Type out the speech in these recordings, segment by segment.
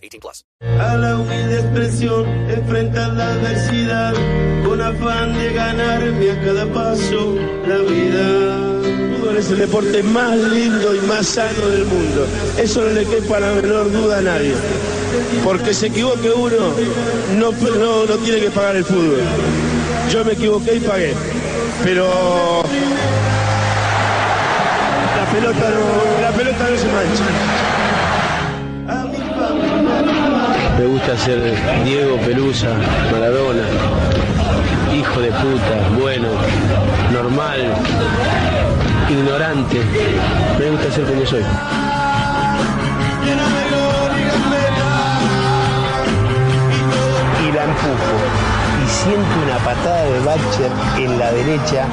18 plus. A la humilde expresión, enfrentar la adversidad, con afán de ganarme a cada paso la vida. Fútbol es el deporte más lindo y más sano del mundo. Eso no le quepa la menor duda a nadie. Porque se equivoque uno, no, no, no tiene que pagar el fútbol. Yo me equivoqué y pagué. Pero la pelota no, la pelota no se mancha. Me gusta ser Diego Pelusa, Maradona, hijo de puta, bueno, normal, ignorante. Me gusta ser como soy. y la empujo y siento una patada de Batcher en la derecha,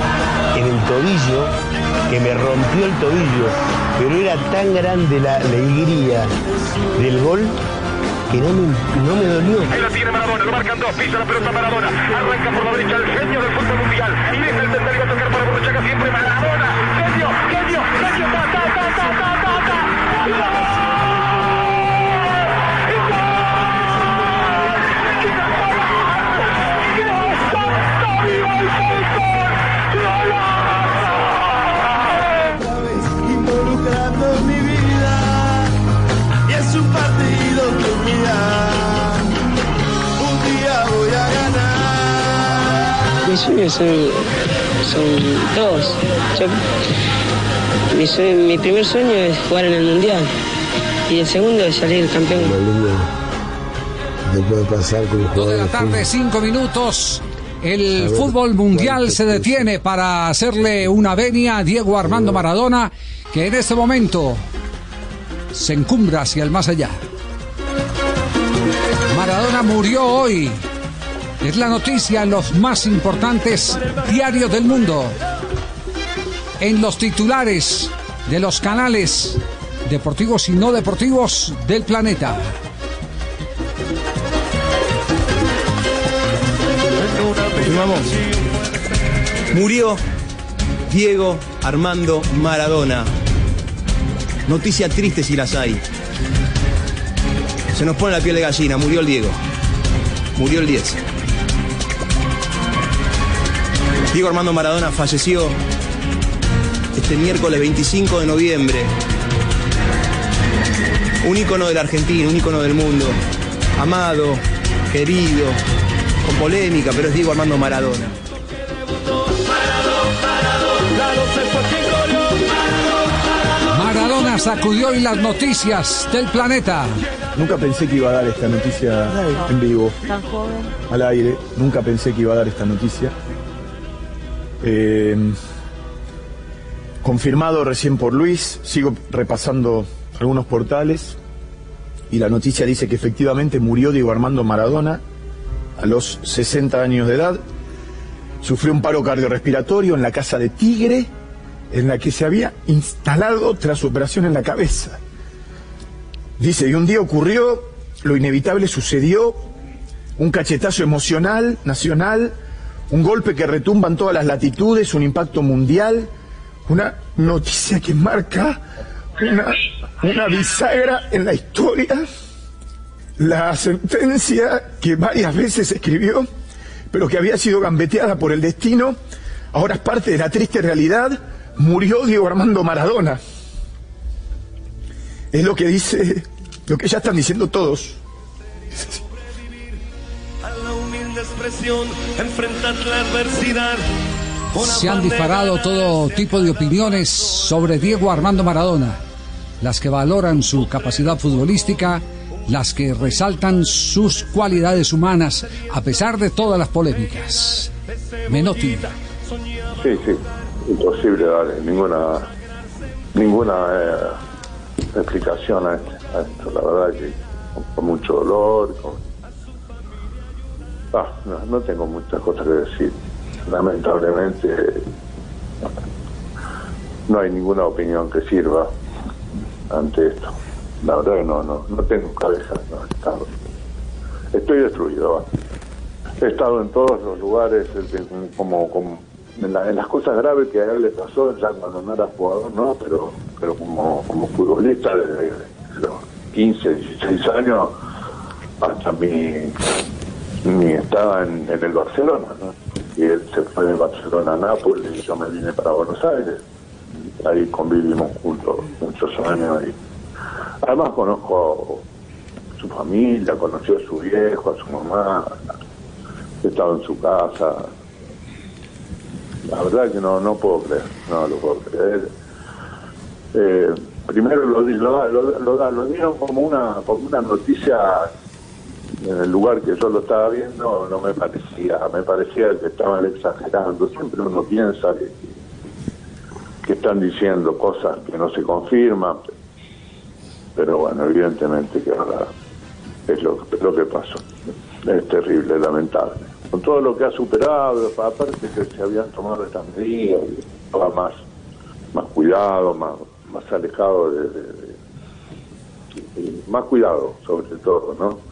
en el tobillo, que me rompió el tobillo, pero era tan grande la alegría del gol que no me, no me dolió. Ahí la tiene Maradona, lo marcan dos, pisa la pelota Maradona, arranca por la derecha el genio del fútbol mundial, y deja el tercero a tocar para Borruchaga siempre Maradona, genio, genio, genio, ta, ta, ta, ta, ta, ta, ta. Mis sueños son, son dos. Yo- mi, sue- mi primer sueño es jugar en el Mundial y el segundo es salir campeón. puede pasar con Dos de la de tarde, cinco minutos. El ver, fútbol mundial ¿cuánto se detiene para hacerle una venia a Diego Armando Maradona, que en este momento se encumbra hacia el más allá. Maradona murió hoy. Es la noticia en los más importantes diarios del mundo. En los titulares de los canales deportivos y no deportivos del planeta. Confirmamos. Murió Diego Armando Maradona. Noticia triste si las hay. Se nos pone la piel de gallina. Murió el Diego. Murió el 10. Diego Armando Maradona falleció este miércoles 25 de noviembre. Un ícono de la Argentina, un ícono del mundo. Amado, querido, con polémica, pero es Diego Armando Maradona. Maradona sacudió hoy las noticias del planeta. Nunca pensé que iba a dar esta noticia en vivo, Tan joven. al aire. Nunca pensé que iba a dar esta noticia. Eh, confirmado recién por Luis. Sigo repasando algunos portales. Y la noticia dice que efectivamente murió Diego Armando Maradona a los 60 años de edad. Sufrió un paro cardiorrespiratorio en la casa de Tigre, en la que se había instalado tras su operación en la cabeza. Dice, y un día ocurrió, lo inevitable sucedió, un cachetazo emocional, nacional, un golpe que retumba en todas las latitudes, un impacto mundial, una noticia que marca una, una bisagra en la historia, la sentencia que varias veces escribió, pero que había sido gambeteada por el destino, ahora es parte de la triste realidad, murió Diego Armando Maradona. Es lo que dice, lo que ya están diciendo todos. Expresión enfrentar la adversidad Se han disparado todo tipo de opiniones sobre Diego Armando Maradona. Las que valoran su capacidad futbolística, las que resaltan sus cualidades humanas, a pesar de todas las polémicas. Menotti. Sí, sí, imposible darle ninguna ninguna eh, explicación a esto, a esto. La verdad que con mucho dolor. con- Ah, no, no tengo muchas cosas que decir. Lamentablemente no hay ninguna opinión que sirva ante esto. La verdad que no, no, no tengo cabeza. no, estoy destruido. He estado en todos los lugares, como, como en las cosas graves que a él le pasó, ya cuando no era jugador, no, pero, pero como, como futbolista desde los 15, 16 años hasta mi, mi estaba en, en el Barcelona, ¿no? Y él se fue de Barcelona a Nápoles y yo me vine para Buenos Aires. Ahí convivimos juntos muchos años y además conozco su familia, conoció a su viejo, a su mamá, he estado en su casa. La verdad que no, no puedo creer, no lo puedo creer. Eh, primero lo, lo- lo- lo dieron como una, como una noticia en el lugar que yo lo estaba viendo, no me parecía, me parecía que estaban exagerando. Siempre uno piensa que, que están diciendo cosas que no se confirman, pero bueno, evidentemente que es lo, lo que pasó. Es terrible, lamentable. Con todo lo que ha superado, aparte que se habían tomado estas medidas, estaba más, más cuidado, más, más alejado de, más cuidado sobre todo, ¿no?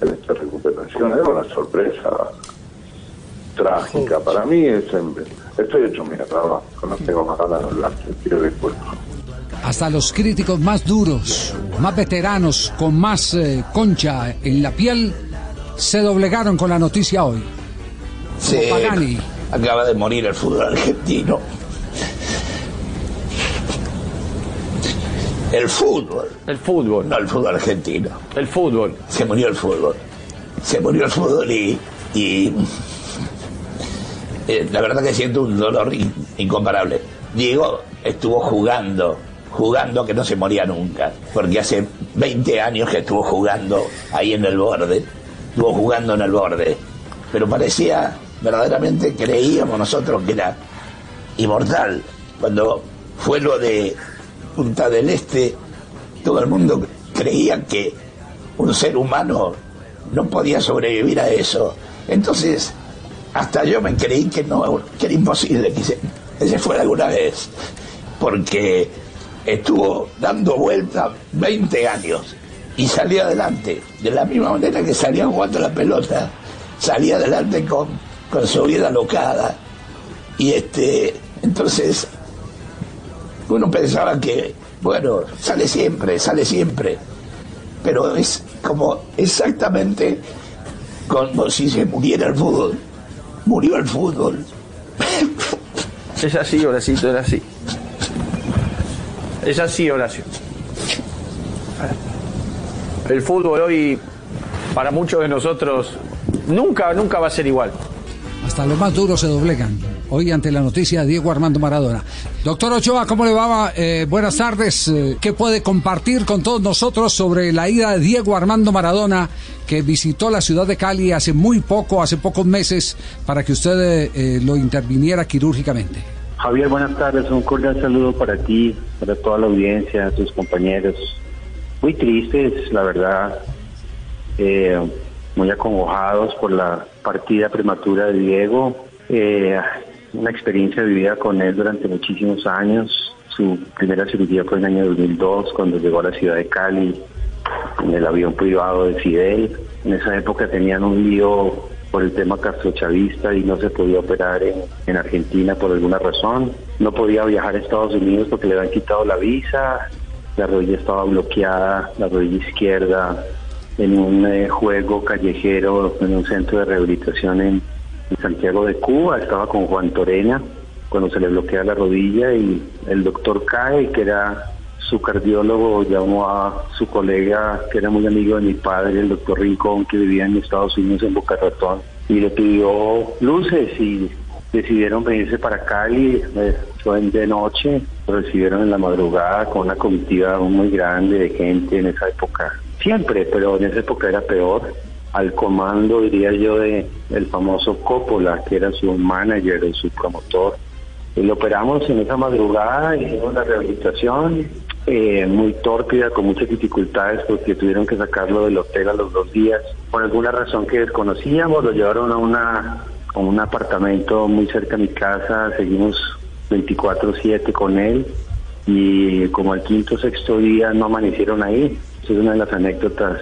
En esta recuperación era una sorpresa trágica. Para mí es, estoy hecho mierda, ¿no? no tengo más ganas de hablar, pido disculpas. Hasta los críticos más duros, más veteranos, con más eh, concha en la piel, se doblegaron con la noticia hoy. Sí, Pagani. acaba de morir el fútbol argentino. El fútbol. El fútbol. No el fútbol argentino. El fútbol. Se murió el fútbol. Se murió el fútbol y. y eh, la verdad que siento un dolor in- incomparable. Diego estuvo jugando, jugando que no se moría nunca, porque hace 20 años que estuvo jugando ahí en el borde, estuvo jugando en el borde, pero parecía, verdaderamente creíamos nosotros que era inmortal. Cuando fue lo de Punta del Este, todo el mundo creía que un ser humano no podía sobrevivir a eso. Entonces, hasta yo me creí que no, que era imposible que se, fuera alguna vez, porque estuvo dando vuelta 20 años y salió adelante, de la misma manera que salía jugando la pelota, salía adelante con, con su vida alocada. Y este, entonces, uno pensaba que, bueno, sale siempre, sale siempre, pero es como exactamente como si se muriera el fútbol. Murió el fútbol. Es así, Horacito, es así. Es así, Horacio. El fútbol hoy, para muchos de nosotros, nunca, nunca va a ser igual. Hasta los más duros se doblegan. Hoy ante la noticia Diego Armando Maradona. Doctor Ochoa, ¿cómo le va? Eh, buenas tardes. Eh, ¿Qué puede compartir con todos nosotros sobre la ida de Diego Armando Maradona, que visitó la ciudad de Cali hace muy poco, hace pocos meses, para que usted eh, lo interviniera quirúrgicamente? Javier, buenas tardes. Un cordial saludo para ti, para toda la audiencia, tus compañeros. Muy tristes, la verdad. Muy acongojados por la partida prematura de Diego. Eh, una experiencia vivida con él durante muchísimos años. Su primera cirugía fue en el año 2002, cuando llegó a la ciudad de Cali, en el avión privado de Fidel. En esa época tenían un lío por el tema castrochavista y no se podía operar en, en Argentina por alguna razón. No podía viajar a Estados Unidos porque le habían quitado la visa, la rodilla estaba bloqueada, la rodilla izquierda, en un eh, juego callejero, en un centro de rehabilitación en, Santiago de Cuba, estaba con Juan Torena cuando se le bloquea la rodilla y el doctor cae, que era su cardiólogo, llamó a su colega, que era muy amigo de mi padre, el doctor Rincón, que vivía en Estados Unidos, en Boca Ratón, y le pidió luces y decidieron venirse para Cali, eh, fue de noche, recibieron en la madrugada con una comitiva muy grande de gente en esa época, siempre, pero en esa época era peor, al comando, diría yo, de el famoso Coppola, que era su manager, su promotor. Y lo operamos en esa madrugada, hicimos la rehabilitación, eh, muy tórpida, con muchas dificultades porque tuvieron que sacarlo del hotel a los dos días. Por alguna razón que desconocíamos, lo llevaron a, una, a un apartamento muy cerca de mi casa, seguimos 24/7 con él y como al quinto o sexto día no amanecieron ahí. Esa es una de las anécdotas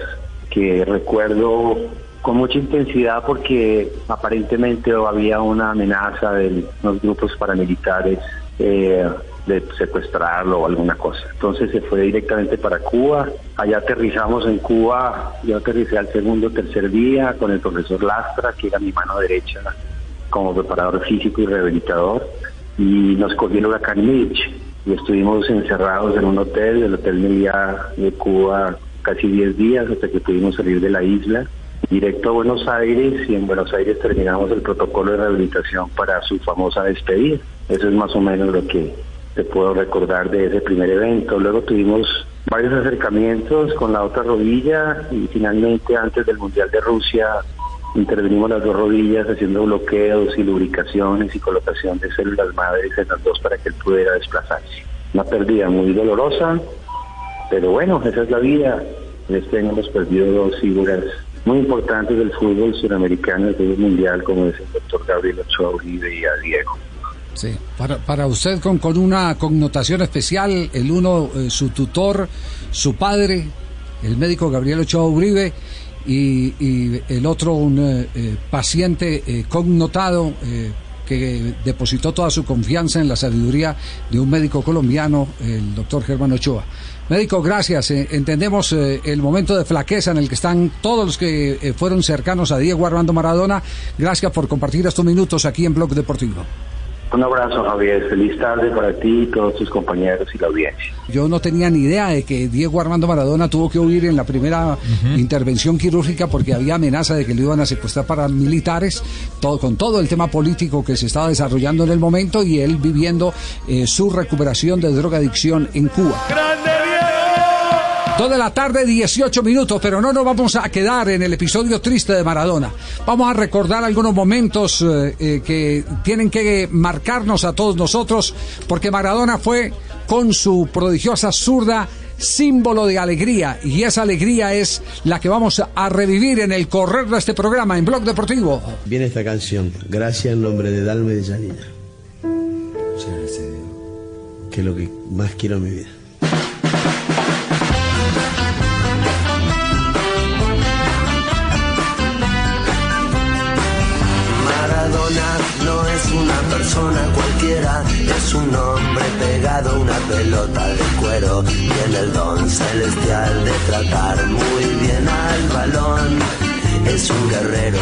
que recuerdo con mucha intensidad porque aparentemente había una amenaza de los grupos paramilitares eh, de secuestrarlo o alguna cosa. Entonces se fue directamente para Cuba. Allá aterrizamos en Cuba. Yo aterricé al segundo o tercer día con el profesor Lastra, que era mi mano derecha como preparador físico y rehabilitador. Y nos cogió el huracán Mitch y estuvimos encerrados en un hotel, el Hotel Meliá de Cuba, casi 10 días hasta que pudimos salir de la isla directo a Buenos Aires y en Buenos Aires terminamos el protocolo de rehabilitación para su famosa despedida. Eso es más o menos lo que te puedo recordar de ese primer evento. Luego tuvimos varios acercamientos con la otra rodilla y finalmente antes del Mundial de Rusia intervenimos las dos rodillas haciendo bloqueos y lubricaciones y colocación de células madres en las dos para que él pudiera desplazarse. Una pérdida muy dolorosa, pero bueno, esa es la vida. Este año hemos perdido dos figuras muy importantes del fútbol suramericano, del fútbol mundial, como es el doctor Gabriel Ochoa Uribe y a Diego. Sí, para, para usted con, con una connotación especial, el uno, eh, su tutor, su padre, el médico Gabriel Ochoa Uribe, y, el otro un eh, eh, paciente eh, connotado que depositó toda su confianza en la sabiduría de un médico colombiano, el doctor Germán Ochoa. Médico, gracias. Entendemos el momento de flaqueza en el que están todos los que fueron cercanos a Diego Armando Maradona. Gracias por compartir estos minutos aquí en Blog Deportivo. Un abrazo, Javier. Feliz tarde para ti, todos tus compañeros y la audiencia. Yo no tenía ni idea de que Diego Armando Maradona tuvo que huir en la primera intervención quirúrgica porque había amenaza de que lo iban a secuestrar para militares, todo, con todo el tema político que se estaba desarrollando en el momento y él viviendo eh, su recuperación de drogadicción en Cuba. Dos de la tarde, 18 minutos, pero no nos vamos a quedar en el episodio triste de Maradona. Vamos a recordar algunos momentos eh, eh, que tienen que marcarnos a todos nosotros, porque Maradona fue con su prodigiosa zurda símbolo de alegría y esa alegría es la que vamos a revivir en el correr de este programa en Blog Deportivo. Viene esta canción, gracias en nombre de Dalma y de Janina. Que es lo que más quiero en mi vida. Persona cualquiera, es un hombre pegado a una pelota de cuero. Tiene el don celestial de tratar muy bien al balón. Es un guerrero,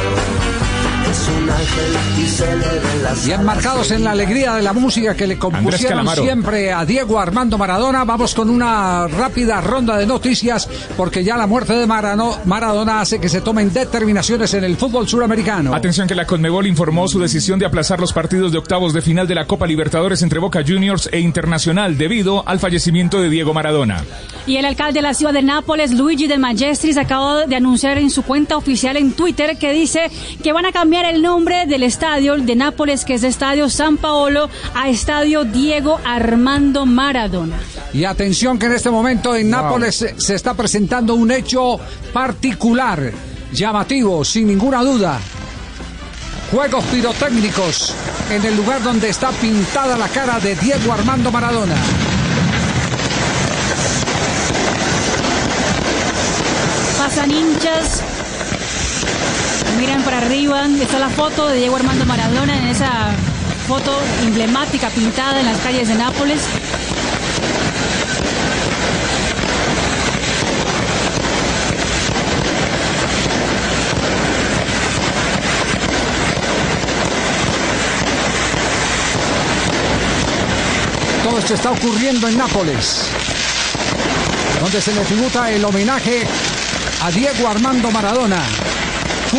y se le ven las Bien marcados en la alegría de la música que le compusieron siempre a Diego Armando Maradona. Vamos con una rápida ronda de noticias porque ya la muerte de Marano- Maradona hace que se tomen determinaciones en el fútbol suramericano. Atención que la Conmebol informó su decisión de aplazar los partidos de octavos de final de la Copa Libertadores entre Boca Juniors e Internacional debido al fallecimiento de Diego Maradona. Y el alcalde de la ciudad de Nápoles, Luigi de Magistris, acaba de anunciar en su cuenta oficial en Twitter que dice que van a cambiar el nombre del estadio de Nápoles, que es Estadio San Paolo, a Estadio Diego Armando Maradona. Y atención que en este momento en Nápoles se, se está presentando un hecho particular, llamativo, sin ninguna duda. Juegos pirotécnicos en el lugar donde está pintada la cara de Diego Armando Maradona. Pasan hinchas, miran para arriba, está la foto de Diego Armando Maradona en esa foto emblemática pintada en las calles de Nápoles. Todo esto está ocurriendo en Nápoles, donde se le tributa el homenaje a Diego Armando Maradona,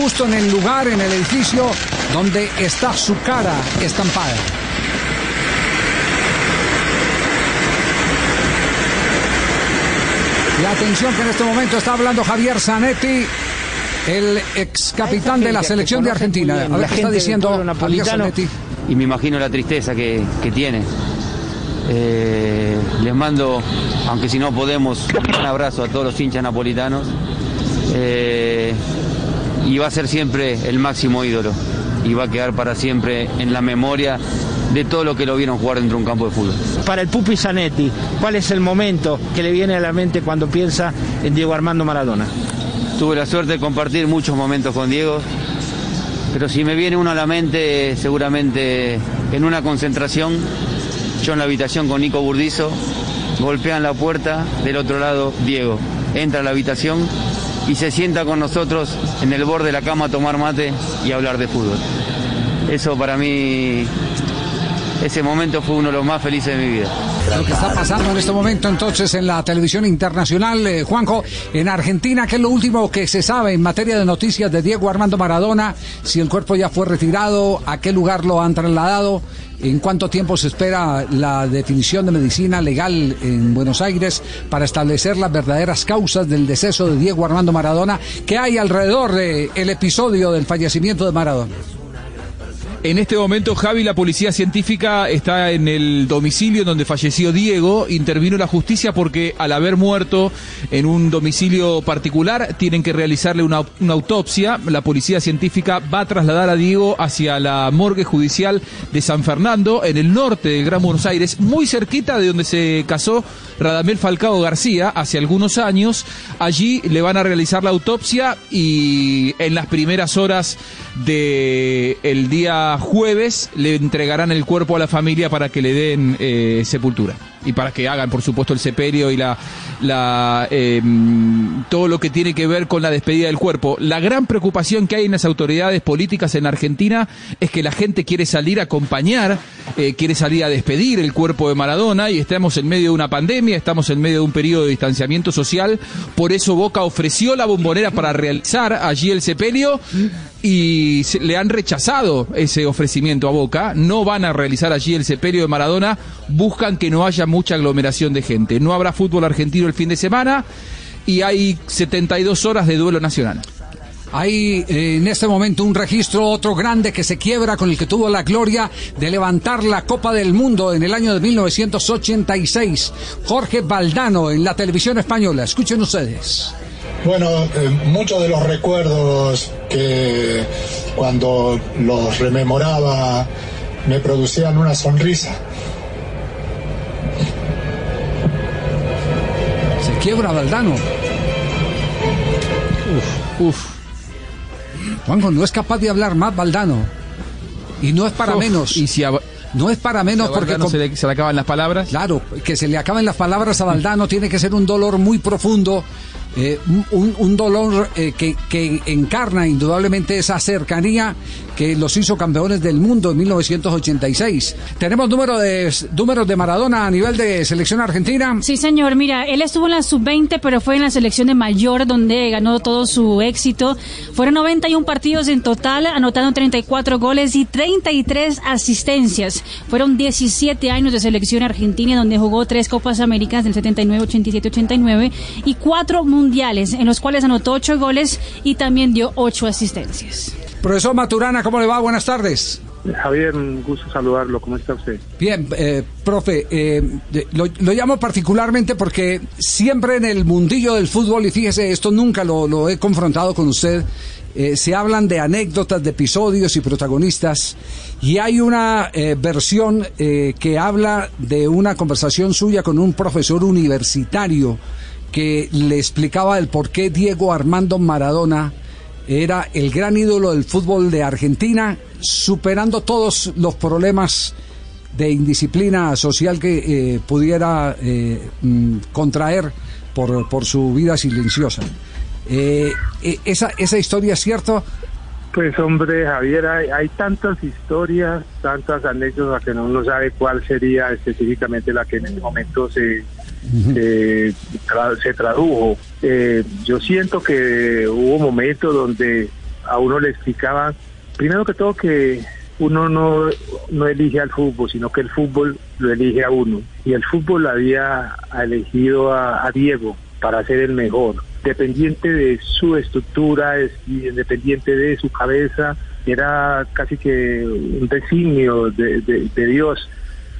justo en el lugar, en el edificio donde está su cara estampada. La atención que en este momento está hablando Javier Zanetti, el ex capitán de la selección de Argentina. A ver qué está diciendo Javier Zanetti. y me imagino la tristeza que, que tiene. Eh, les mando, aunque si no podemos, un abrazo a todos los hinchas napolitanos. Eh, y va a ser siempre el máximo ídolo. Y va a quedar para siempre en la memoria de todo lo que lo vieron jugar dentro de un campo de fútbol. Para el Pupi Zanetti, ¿cuál es el momento que le viene a la mente cuando piensa en Diego Armando Maradona? Tuve la suerte de compartir muchos momentos con Diego, pero si me viene uno a la mente, seguramente en una concentración, yo en la habitación con Nico Burdizo, golpean la puerta, del otro lado Diego, entra a la habitación y se sienta con nosotros en el borde de la cama a tomar mate y hablar de fútbol. Eso para mí, ese momento fue uno de los más felices de mi vida. Lo que está pasando en este momento entonces en la televisión internacional, eh, Juanjo, en Argentina, que es lo último que se sabe en materia de noticias de Diego Armando Maradona, si el cuerpo ya fue retirado, a qué lugar lo han trasladado, en cuánto tiempo se espera la definición de medicina legal en Buenos Aires para establecer las verdaderas causas del deceso de Diego Armando Maradona, que hay alrededor del episodio del fallecimiento de Maradona. En este momento, Javi, la policía científica está en el domicilio donde falleció Diego. Intervino la justicia porque al haber muerto en un domicilio particular, tienen que realizarle una, autopsia. La policía científica va a trasladar a Diego hacia la morgue judicial de San Fernando, en el norte del Gran Buenos Aires, muy cerquita de donde se casó Radamel Falcao García hace algunos años. Allí le van a realizar la autopsia y en las primeras horas del el día jueves le entregarán el cuerpo a la familia para que le den eh, sepultura y para que hagan por supuesto el sepelio y la, la eh, todo lo que tiene que ver con la despedida del cuerpo. La gran preocupación que hay en las autoridades políticas en Argentina es que la gente quiere salir a acompañar, eh, quiere salir a despedir el cuerpo de Maradona y estamos en medio de una pandemia, estamos en medio de un periodo de distanciamiento social, por eso Boca ofreció la bombonera para realizar allí el sepelio y le han rechazado ese ofrecimiento a Boca, no van a realizar allí el sepelio de Maradona, buscan que no haya mucha aglomeración de gente. No habrá fútbol argentino el fin de semana y hay 72 horas de duelo nacional. Hay eh, en este momento un registro, otro grande que se quiebra con el que tuvo la gloria de levantar la Copa del Mundo en el año de 1986. Jorge Valdano en la televisión española. Escuchen ustedes. Bueno, eh, muchos de los recuerdos que cuando los rememoraba me producían una sonrisa. Quiebra Valdano. Uf, uf. Juanjo, no es capaz de hablar más Valdano. Y no es para Uf, menos. Y si a, No es para menos si porque... Con- se, le, se le acaban las palabras. Claro, que se le acaben las palabras a Valdano tiene que ser un dolor muy profundo, eh, un, dolor eh, que, que encarna indudablemente esa cercanía que los hizo campeones del mundo en 1986. Tenemos número de, números de Maradona a nivel de selección argentina. Sí, señor. Mira, él estuvo en la sub-20, pero fue en la selección de mayor donde ganó todo su éxito. Fueron 91 partidos en total, anotando 34 goles y 33 asistencias. Fueron 17 años de selección argentina, donde jugó tres Copas Américas del 79, 87, 89 y cuatro mundiales, en los cuales anotó 8 goles y también dio 8 asistencias. Profesor Maturana, ¿cómo le va? Buenas tardes. Javier, un gusto saludarlo. ¿Cómo está usted? Bien, eh, profe, eh, lo, lo llamo particularmente porque siempre en el mundillo del fútbol, y fíjese, esto nunca lo, lo he confrontado con usted, eh, se hablan de anécdotas, de episodios y protagonistas, y hay una eh, versión eh, que habla de una conversación suya con un profesor universitario que le explicaba el por qué Diego Armando Maradona era el gran ídolo del fútbol de Argentina, superando todos los problemas de indisciplina social que eh, pudiera eh, mm, contraer por, por su vida silenciosa. Eh, eh, esa, ¿Esa historia es cierto? Pues hombre, Javier, hay, hay tantas historias, tantas anécdotas que uno no sabe cuál sería específicamente la que en este momento se, se, tra- se tradujo. Eh, yo siento que hubo momentos donde a uno le explicaban, primero que todo, que uno no, no elige al fútbol, sino que el fútbol lo elige a uno. Y el fútbol había elegido a, Diego para ser el mejor, dependiente de su estructura, es- independiente de su cabeza, era casi que un designio de, de- de Dios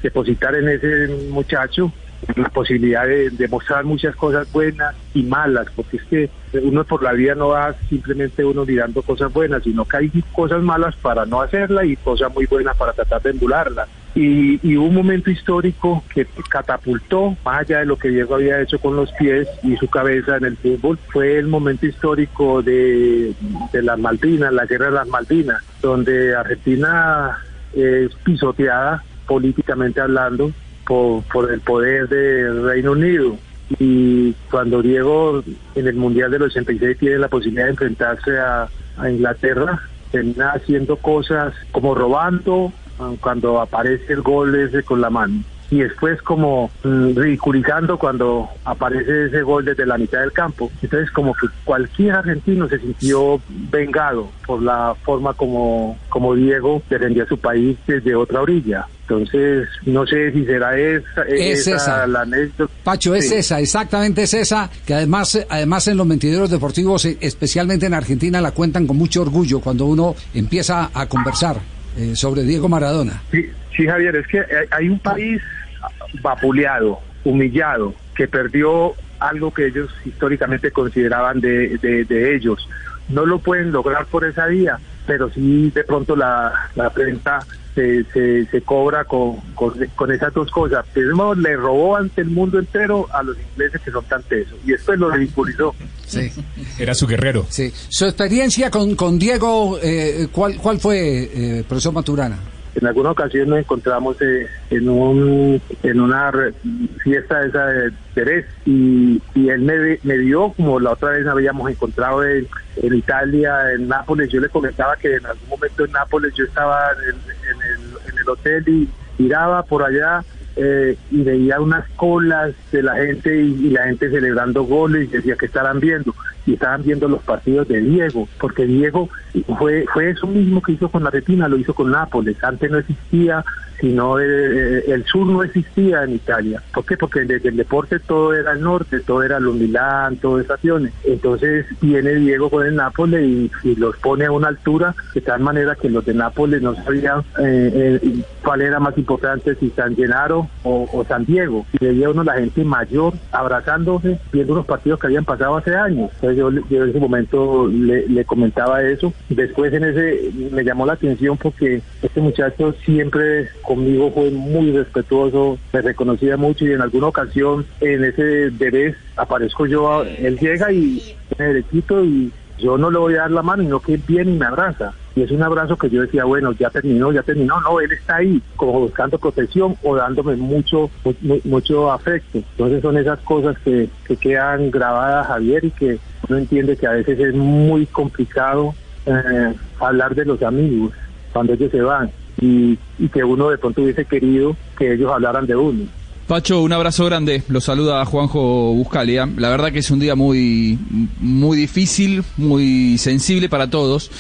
depositar en ese muchacho la posibilidad de, mostrar muchas cosas buenas y malas, porque es que uno por la vida no va simplemente uno mirando cosas buenas, sino que hay cosas malas para no hacerla y cosas muy buenas para tratar de emularla. Y, y un momento histórico que catapultó, más allá de lo que Diego había hecho con los pies y su cabeza en el fútbol, fue el momento histórico de, de las Malvinas, la guerra de las Malvinas, donde Argentina es pisoteada políticamente hablando por, por el poder del Reino Unido. Y cuando Diego en el Mundial del 86 tiene la posibilidad de enfrentarse a, Inglaterra, termina haciendo cosas como robando ah, cuando aparece el gol ese con la mano. Y después como mm, ridiculizando cuando aparece ese gol desde la mitad del campo. Entonces como que cualquier argentino se sintió vengado por la forma como, como Diego defendía su país desde otra orilla. Entonces, no sé si será esa, Es esa, esa. la anécdota. Pacho, es Sí. esa, exactamente es esa, que además, además en los mentideros deportivos, eh, especialmente en Argentina, la cuentan con mucho orgullo cuando uno empieza a conversar eh, sobre Diego Maradona. Sí, sí, Javier, es que hay- hay un país vapuleado, humillado, que perdió algo que ellos históricamente consideraban de, de- de ellos. No lo pueden lograr por esa vía, pero sí de pronto la, la prensa se, se, se cobra con, con, con esas dos cosas. Primero le robó ante el mundo entero a los ingleses que son tan tesos y después lo ridiculizó. Sí. Era su guerrero. Sí. Su experiencia con, con Diego, eh, ¿cuál, ¿cuál fue, eh, profesor Maturana? En alguna ocasión nos encontramos eh, en un en una fiesta esa de Jerez y, y él me, me vio como la otra vez habíamos encontrado en, en Italia, en Nápoles. Yo le comentaba que en algún momento en Nápoles yo estaba en el hotel y miraba por allá eh, y veía unas colas de la gente y, y la gente celebrando goles y decía que estarán viendo y estaban viendo los partidos de Diego porque Diego fue fue eso mismo que hizo con la Retina lo hizo con Nápoles. Antes no existía sino eh, el sur no existía en Italia. ¿por qué? porque desde el deporte todo era el norte todo era los Milán acciones. Entonces viene Diego con el Nápoles y, y los pone a una altura de tal manera que los de Nápoles no sabían eh, eh, cuál era más importante si San Gennaro o, o San Diego. Y veía uno la gente mayor abrazándose viendo unos partidos que habían pasado hace años. Entonces yo, yo en ese momento le, le comentaba eso después en ese me llamó la atención porque este muchacho siempre conmigo fue muy respetuoso me reconocía mucho y en alguna ocasión en ese bebé aparezco yo él llega y me derechito y yo no le voy a dar la mano, sino que viene y me abraza. Y es un abrazo que yo decía, bueno, ya terminó, ya terminó. No, él está ahí, como buscando protección o dándome mucho, mu- mucho afecto. Entonces son esas cosas que, que quedan grabadas, Javier, y que uno entiende que a veces es muy complicado eh, hablar de los amigos cuando ellos se van. Y, y que uno de pronto hubiese querido que ellos hablaran de uno. Pacho, un abrazo grande. Lo saluda Juanjo Buscalia. La verdad que es un día muy, muy difícil, muy sensible para todos.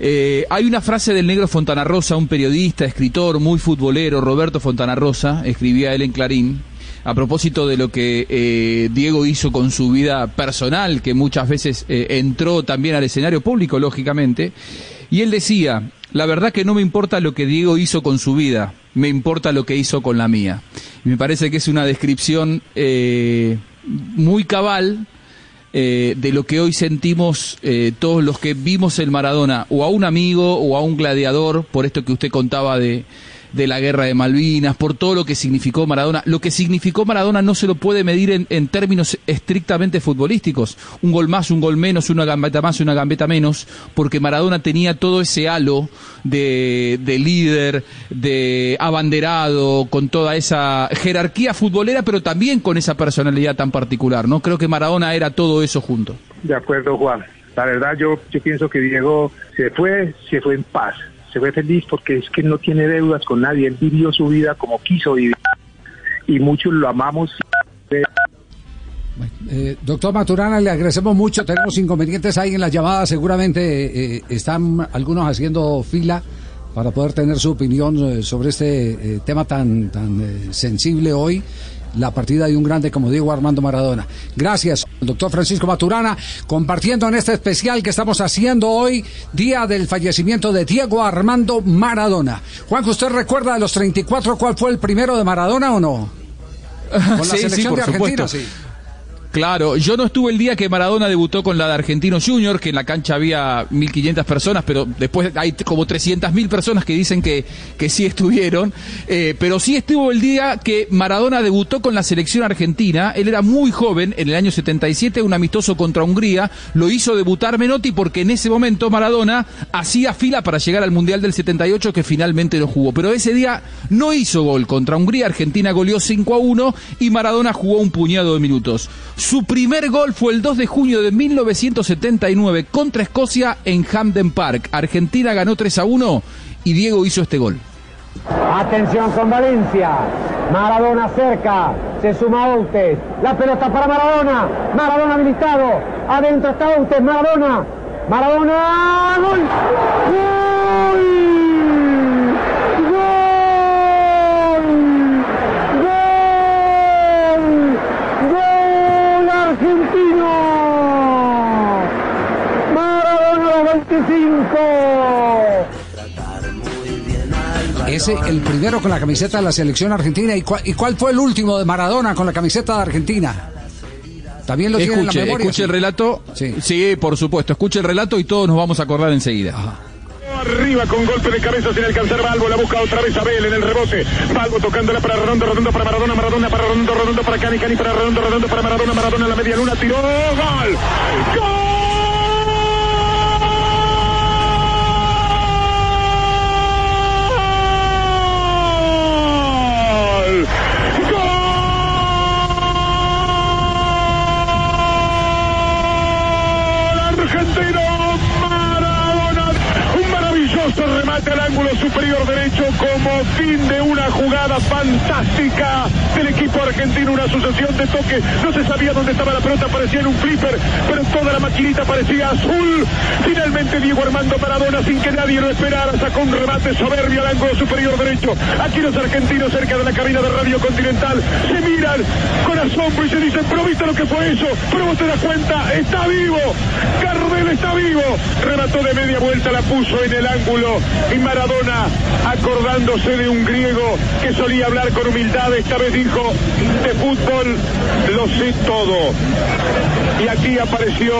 Eh, hay una frase del negro Fontana Rosa, un periodista, escritor, muy futbolero, Roberto Fontana Rosa, escribía él en Clarín, a propósito de lo que eh, Diego hizo con su vida personal, que muchas veces eh, entró también al escenario público, lógicamente. Y él decía, la verdad que no me importa lo que Diego hizo con su vida, me importa lo que hizo con la mía. Y me parece que es una descripción eh, muy cabal eh, de lo que hoy sentimos eh, todos los que vimos el Maradona, o a un amigo o a un gladiador, por esto que usted contaba de, de la guerra de Malvinas, por todo lo que significó Maradona. Lo que significó Maradona no se lo puede medir en, en términos estrictamente futbolísticos. Un gol más, un gol menos, una gambeta más, una gambeta menos, porque Maradona tenía todo ese halo de, de líder, de abanderado, con toda esa jerarquía futbolera, pero también con esa personalidad tan particular, ¿no? Creo que Maradona era todo eso junto. De acuerdo, Juan. La verdad, yo, yo pienso que Diego se fue, se fue en paz, se fue feliz porque es que no tiene deudas con nadie. Él vivió su vida como quiso vivir y muchos lo amamos. Eh, doctor Maturana, le agradecemos mucho. Tenemos inconvenientes ahí en las llamadas. Seguramente eh, están algunos haciendo fila para poder tener su opinión eh, sobre este tema tan, tan sensible hoy. La partida de un grande como Diego Armando Maradona. Gracias, doctor Francisco Maturana, compartiendo en este especial que estamos haciendo hoy, día del fallecimiento de Diego Armando Maradona. Juan, ¿usted recuerda de los 34 cuál fue el primero de Maradona o no? Con la Sí, sí, selección por de Argentina, supuesto. sí. Claro, yo no estuve el día que Maradona debutó con la de Argentino Junior, que en la cancha había 1.500 personas, pero después hay como 300.000 personas que dicen que, que sí estuvieron. Eh, pero sí estuvo el día que Maradona debutó con la selección argentina. Él era muy joven, en el año 77, un amistoso contra Hungría. Lo hizo debutar Menotti porque en ese momento Maradona hacía fila para llegar al Mundial del 78 que finalmente no jugó. Pero ese día no hizo gol contra Hungría. Argentina goleó 5 a 1 y Maradona jugó un puñado de minutos. Su primer gol fue el 2 de junio de 1979 contra Escocia en Hampden Park. Argentina ganó 3 a 1 y Diego hizo este gol. Atención con Valencia. Maradona cerca. Se suma Outes. La pelota para Maradona. Maradona habilitado. Adentro está Outes. Maradona. Maradona. ¡Gol! ¡Gol! ¡Gol argentino! Maradona 25. Ese, el primero con la camiseta de la selección argentina. ¿Y cuál, y cuál fue el último de Maradona con la camiseta de Argentina? También lo tiene en la Escuche, memoria. escuche sí. el relato. Sí. por supuesto. Escuche el relato y todos nos vamos a acordar enseguida. Arriba con golpe de cabeza sin alcanzar Balbo, la busca otra vez Abel en el rebote. Balbo tocándola para Redondo, Redondo para Maradona, Maradona para Redondo, Redondo para Cani, Cani para Redondo, Redondo para Maradona, Maradona en la media luna, tiró, gol. ¡Gol! Remate al ángulo superior derecho como fin de una jugada fantástica del equipo argentino. Una sucesión de toques. No se sabía dónde estaba la pelota, parecía en un flipper, pero toda la maquinita parecía azul. Finalmente Diego Armando Maradona, sin que nadie lo esperara, sacó un remate soberbio al ángulo superior derecho. Aquí los argentinos cerca de la cabina de Radio Continental se miran con asombro y se dicen, pero viste lo que fue eso, pero vos te das cuenta, está vivo, Gardel está vivo. Remató de media vuelta, la puso en el ángulo y Maradona, acordándose de un griego que solía hablar con humildad, esta vez dijo, de fútbol lo sé todo. Y aquí apareció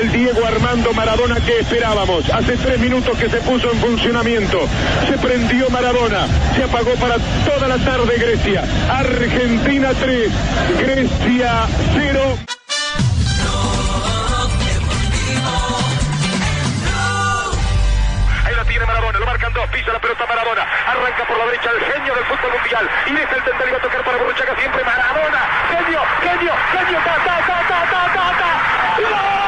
el Diego Armando Maradona que esperábamos. Hace tres minutos que se puso en funcionamiento. Se prendió Maradona. Se apagó para toda la tarde Grecia. Argentina 3, Grecia 0. Pisa la pelota Maradona, arranca por la derecha el genio del fútbol mundial y deja el tender y va a tocar para Borruchaga siempre Maradona, genio, genio, genio, ta, ta, ta, ta, ta, ta, ta. ¡Gol!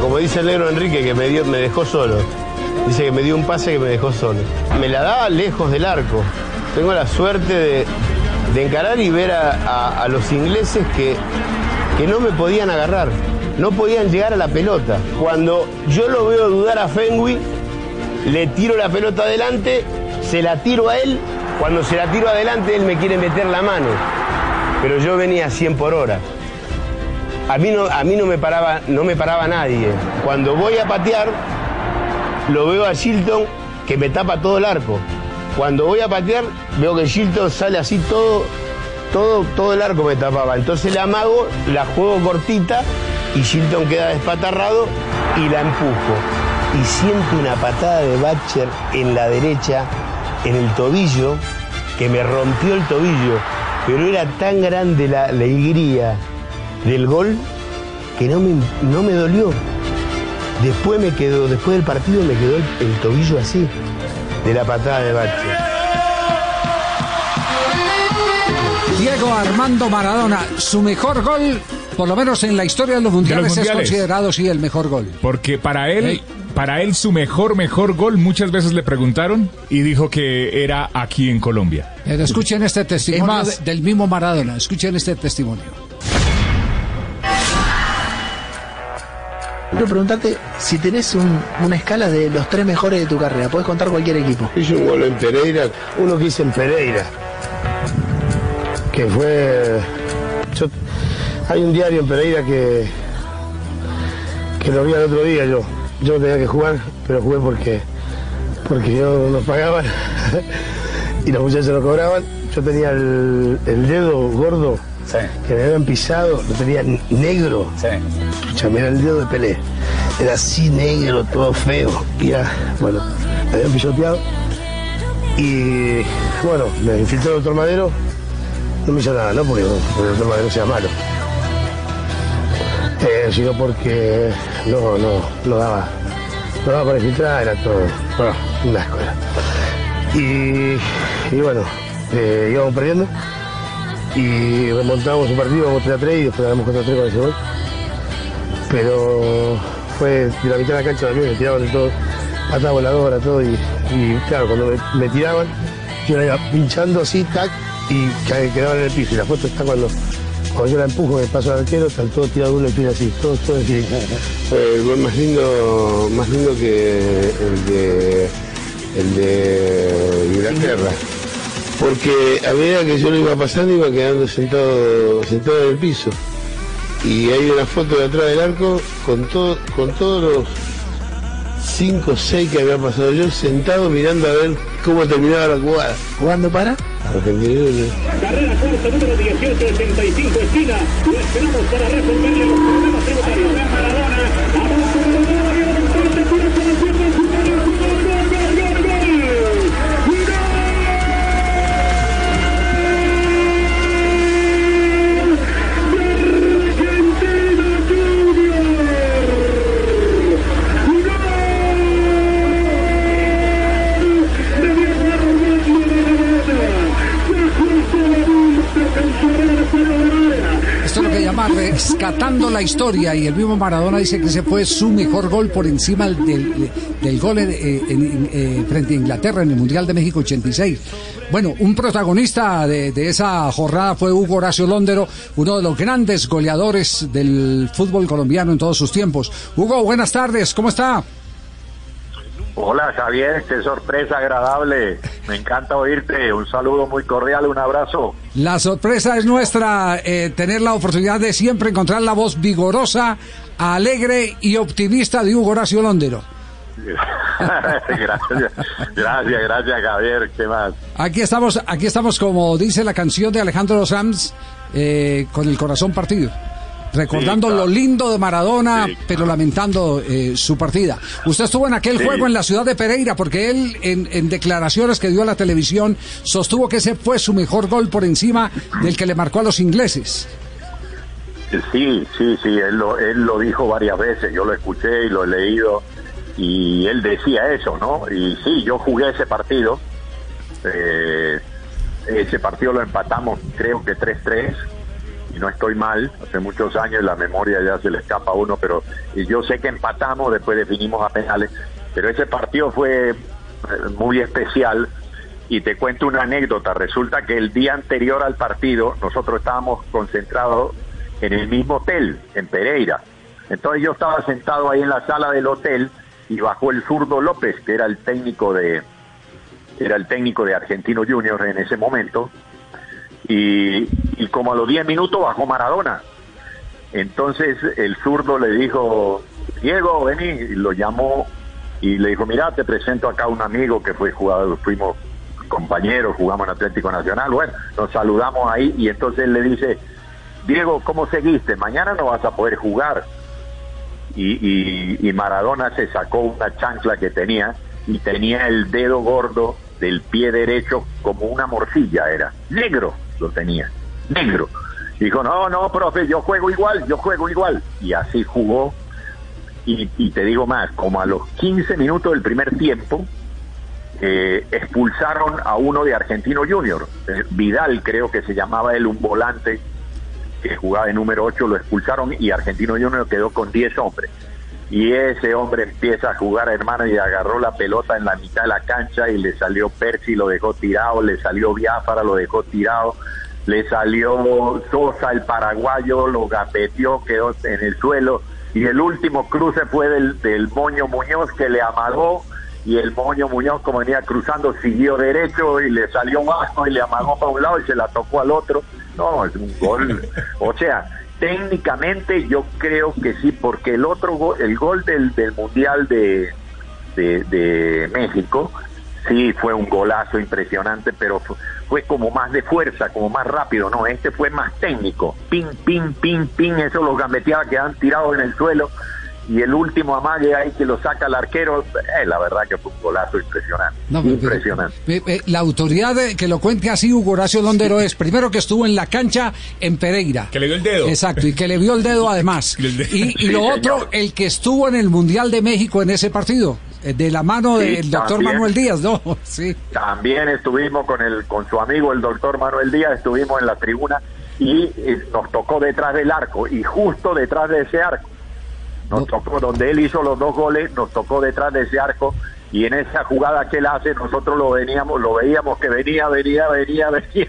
Como dice el negro Enrique, que me, dio, me dejó solo. Dice que me dio un pase que me dejó solo. Me la daba lejos del arco. Tengo la suerte de, de encarar y ver a, a- a los ingleses que, que no me podían agarrar. No podían llegar a la pelota. Cuando yo lo veo dudar a Fenwick, le tiro la pelota adelante, se la tiro a él. Cuando se la tiro adelante, él me quiere meter la mano. Pero yo venía a 100 por hora. A mí no, a mí no, me, paraba, no me paraba nadie. Cuando voy a patear, lo veo a Shilton que me tapa todo el arco. Cuando voy a patear, veo que Shilton sale así todo todo, todo el arco me tapaba. Entonces la amago, la juego cortita y Shilton queda despatarrado y la empujo. Y siento una patada de Batcher en la derecha, en el tobillo, que me rompió el tobillo. Pero era tan grande la alegría del gol que no me, no me dolió. Después me quedó, después del partido me quedó el, el tobillo así, de la patada de Batcher. Diego Armando Maradona, su mejor gol, por lo menos en la historia de los mundiales, es mundiales. considerado sí el mejor gol. Porque para él, para él su mejor, mejor gol, muchas veces le preguntaron y dijo que era aquí en Colombia. Pero escuchen este testimonio más- de- del mismo Maradona, escuchen este testimonio. Quiero preguntarte si tenés un- una escala de los tres mejores de tu carrera. Puedes contar cualquier equipo. Hice un gol en Pereira, uno que hice en Pereira, que fue... hay un diario en Pereira que, que lo vi el otro día yo. Yo tenía que jugar, pero jugué porque, porque yo nos pagaban y los muchachos no cobraban. Yo tenía el dedo gordo que me habían pisado, lo tenía negro. Escuchame, era el dedo de Pelé. Era así negro, todo feo. Y era, bueno, me habían pisoteado. Y bueno, me infiltró el doctor Madero. No me hizo nada, ¿no? Porque, porque el doctor Madero sea malo. Eh, sino porque no, no, no daba. No daba para infiltrar, era todo. Bueno, un asco era. Y, y bueno, eh, íbamos perdiendo. Y remontamos un partido, íbamos 3 a 3 y después ganamos 4 a 3 con ese gol. Pero fue de la mitad de la cancha también, me tiraban de todo, patada voladora, todo. Y, claro, cuando me, tiraban, yo la iba pinchando así, tac, y ca- quedaba en el piso. Y la foto está cuando, cuando yo la empujo, me paso al arquero, están todos tirados uno y piso así, todo, todo así. El gol más lindo, más lindo que el de, el de Inglaterra. Porque a medida que yo lo iba pasando iba quedando sentado, sentado en el piso. Y hay una foto de atrás del arco con todo, con todos los cinco o seis que había pasado yo sentado mirando a ver cómo terminaba la jugada. ¿Jugando para? Argentina. Carrera corta número 1865 esquina. Lo esperamos para resolverle los problemas tributarios. Rescatando la historia y el mismo Maradona dice que ese fue su mejor gol por encima del, del gol en- eh, eh, frente a Inglaterra en el Mundial de México 86. Bueno, un protagonista de, de esa jornada fue Hugo Horacio Londero, uno de los grandes goleadores del fútbol colombiano en todos sus tiempos. Hugo, buenas tardes, ¿cómo está? Hola Javier, qué sorpresa agradable. Me encanta oírte. Un saludo muy cordial, un abrazo. La sorpresa es nuestra eh, tener la oportunidad de siempre encontrar la voz vigorosa, alegre y optimista de Hugo Horacio Londero. gracias, gracias, gracias Javier. ¿Qué más? Aquí estamos, aquí estamos como dice la canción de Alejandro Sanz, eh, con el corazón partido. Recordando Sí, claro. lo lindo de Maradona, pero lamentando eh, su partida. Usted estuvo en aquel Sí. juego en la ciudad de Pereira, porque él, en, en declaraciones que dio a la televisión, sostuvo que ese fue su mejor gol por encima del que le marcó a los ingleses. Sí, sí, sí, él lo, él lo dijo varias veces, yo lo escuché y lo he leído y él decía eso, ¿no? Y sí, yo jugué ese partido, eh, ese partido lo empatamos creo que 3-3 no estoy mal, hace muchos años la memoria ya se le escapa a uno, pero y yo sé que empatamos, después definimos a penales, pero ese partido fue eh, muy especial y te cuento una anécdota. Resulta que el día anterior al partido nosotros estábamos concentrados en el mismo hotel, en Pereira. Entonces yo estaba sentado ahí en la sala del hotel y bajó el zurdo López, que era el técnico de era el técnico de Argentino Juniors en ese momento, y, como a los 10 minutos bajó Maradona. Entonces el zurdo le dijo, Diego, vení, lo llamó y le dijo, mira, te presento acá a un amigo que fue jugador, fuimos compañeros, jugamos en Atlético Nacional, bueno, nos saludamos ahí y entonces él le dice, Diego, ¿cómo seguiste? Mañana no vas a poder jugar. Y, y- y Maradona se sacó una chancla que tenía y tenía el dedo gordo del pie derecho como una morcilla era, negro lo tenía, negro. Dijo, no, no, profe, yo juego igual, yo juego igual. Y así jugó. Y, te digo más, como a los 15 minutos del primer tiempo, eh, expulsaron a uno de Argentino Junior. Eh, Vidal creo que se llamaba él, un volante que jugaba de número 8, lo expulsaron y Argentino Junior quedó con 10 hombres. Y ese hombre empieza a jugar, hermano, y agarró la pelota en la mitad de la cancha y le salió Percy, lo dejó tirado, le salió Biafara, lo dejó tirado, le salió Sosa, el paraguayo, lo gapeteó, quedó en el suelo. Y el último cruce fue del, del Moño Muñoz que le amagó y el Moño Muñoz como venía cruzando siguió derecho y le salió bajo y le amagó para un lado y se la tocó al otro. No, es un gol. O sea, técnicamente yo creo que sí, porque el otro gol, el gol del, del Mundial de, de, México, sí fue un golazo impresionante, pero fu- fue como más de fuerza, como más rápido, no, este fue más técnico, pin, pin, pin, pin, eso los gambeteaba quedan tirados en el suelo y el último amague ahí que lo saca el arquero, eh, la verdad que fue un golazo impresionante, No, pero- impresionante. Eh, eh, La autoridad de que lo cuente así Hugo Horacio Londero es primero que estuvo en la cancha en Pereira. Que le dio el dedo. Exacto, y que le vio el dedo además. Y, y Sí, lo señor. otro, el que estuvo en el Mundial de México en ese partido, eh, de la mano Sí, del doctor también. Manuel Díaz, ¿no? Sí. También estuvimos con el con su amigo el doctor Manuel Díaz, estuvimos en la tribuna y eh, nos tocó detrás del arco y justo detrás de ese arco. Nos tocó donde él hizo los dos goles, nos tocó detrás de ese arco y en esa jugada que él hace nosotros lo veníamos, lo veíamos que venía, venía, venía, venía.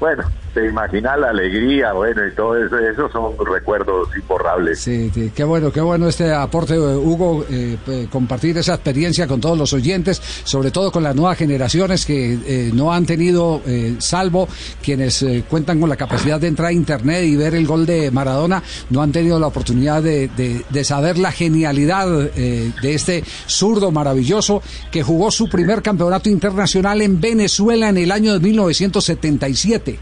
Bueno, te imaginas la alegría, bueno, y todo eso, esos son recuerdos imborrables. Sí, sí, qué bueno, qué bueno este aporte, eh, Hugo, eh, compartir esa experiencia con todos los oyentes, sobre todo con las nuevas generaciones que eh, no han tenido, eh, salvo quienes eh, cuentan con la capacidad de entrar a Internet y ver el gol de Maradona, no han tenido la oportunidad de, de- de saber la genialidad eh, de este zurdo maravilloso que jugó su primer campeonato internacional en Venezuela en el año de 1977,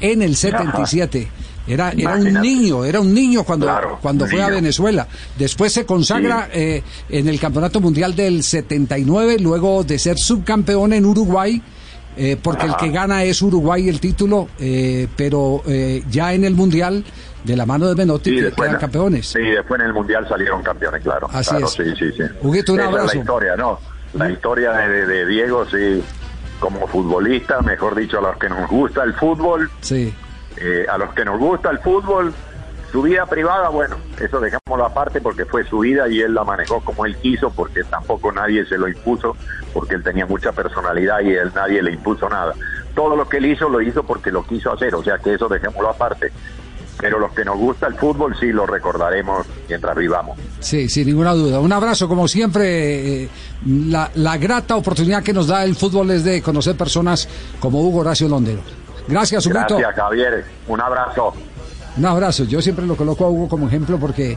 en el 77. Era, era un niño, era un niño cuando, Claro, cuando fue a niño. Venezuela. Después se consagra eh, en el Campeonato Mundial del 79, luego de ser subcampeón en Uruguay, eh, porque el Ajá. que gana es Uruguay el título, eh, pero eh, ya en el Mundial, de la mano de Menotti, Sí, que después, quedan campeones. Sí, después en el Mundial salieron campeones, claro. Así Claro, es. Sí, sí, sí. Huguito, un Esa abrazo. es la historia, ¿no? La historia de, de- de Diego, sí, como futbolista, mejor dicho, a los que nos gusta el fútbol, Sí. eh, a los que nos gusta el fútbol, su vida privada, bueno, eso dejámoslo aparte porque fue su vida y él la manejó como él quiso, porque tampoco nadie se lo impuso, porque él tenía mucha personalidad y él nadie le impuso nada. Todo lo que él hizo lo hizo porque lo quiso hacer, o sea que eso dejémoslo aparte. Pero los que nos gusta el fútbol sí lo recordaremos mientras vivamos. Sí, sin ninguna duda. Un abrazo, como siempre. eh, la, la grata oportunidad que nos da el fútbol es de conocer personas como Hugo Horacio Londero. Gracias, Huguito. Gracias, Javier. Un abrazo. Un abrazo. Yo siempre lo coloco a Hugo como ejemplo porque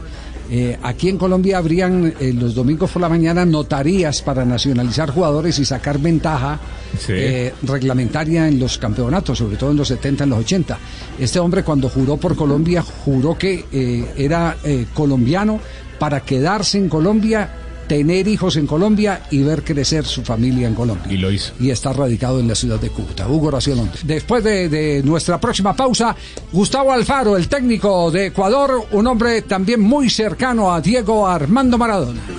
eh, aquí en Colombia habrían eh, los domingos por la mañana notarías para nacionalizar jugadores y sacar ventaja Sí. eh, reglamentaria en los campeonatos, sobre todo en los 70, en los 80. Este hombre cuando juró por Colombia, juró que era colombiano para quedarse en Colombia, tener hijos en Colombia y ver crecer su familia en Colombia. Y lo hizo. Y está radicado en la ciudad de Cúcuta. Hugo Horacio Londres. Después de, de nuestra próxima pausa, Gustavo Alfaro, el técnico de Ecuador, un hombre también muy cercano a Diego Armando Maradona. No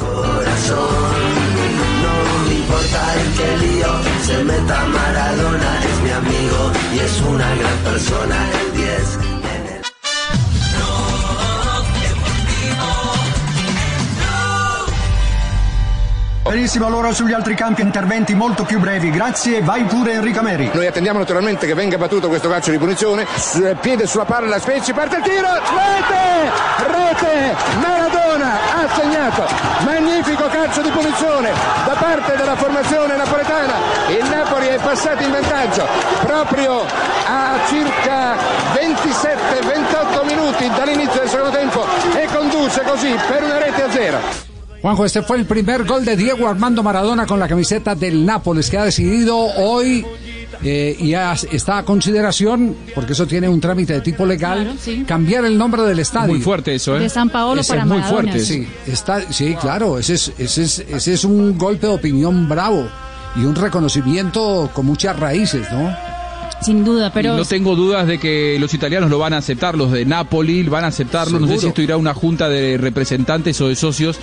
me importa en qué lío se meta Maradona, es mi amigo y es una gran persona, Benissimo, allora sugli altri campi interventi molto più brevi. Grazie, vai pure Enrico Meri. Noi attendiamo naturalmente che venga battuto questo calcio di punizione. Su- piede sulla palla, Spezzi, parte il tiro. Rete! Rete! Maradona ha segnato. Magnifico calcio di punizione da parte della formazione napoletana. Il Napoli è passato in vantaggio proprio a circa 27-28 minuti dall'inizio del secondo tempo e conduce così per una rete a zero. Juanjo, este fue el primer gol de Diego Armando Maradona con la camiseta del Nápoles, que ha decidido hoy eh, y ya está a consideración, porque eso tiene un trámite de tipo legal, cambiar el nombre del estadio. Muy fuerte eso, ¿eh? De San Paolo Ese para es muy Maradona. fuerte, sí. Está, sí, claro, ese es, ese, es, ese es un golpe de opinión bravo y un reconocimiento con muchas raíces, ¿no? Sin duda, pero no tengo dudas de que los italianos lo van a aceptar, los de Napoli van a aceptarlo. No sé si esto irá a una junta de representantes o de socios,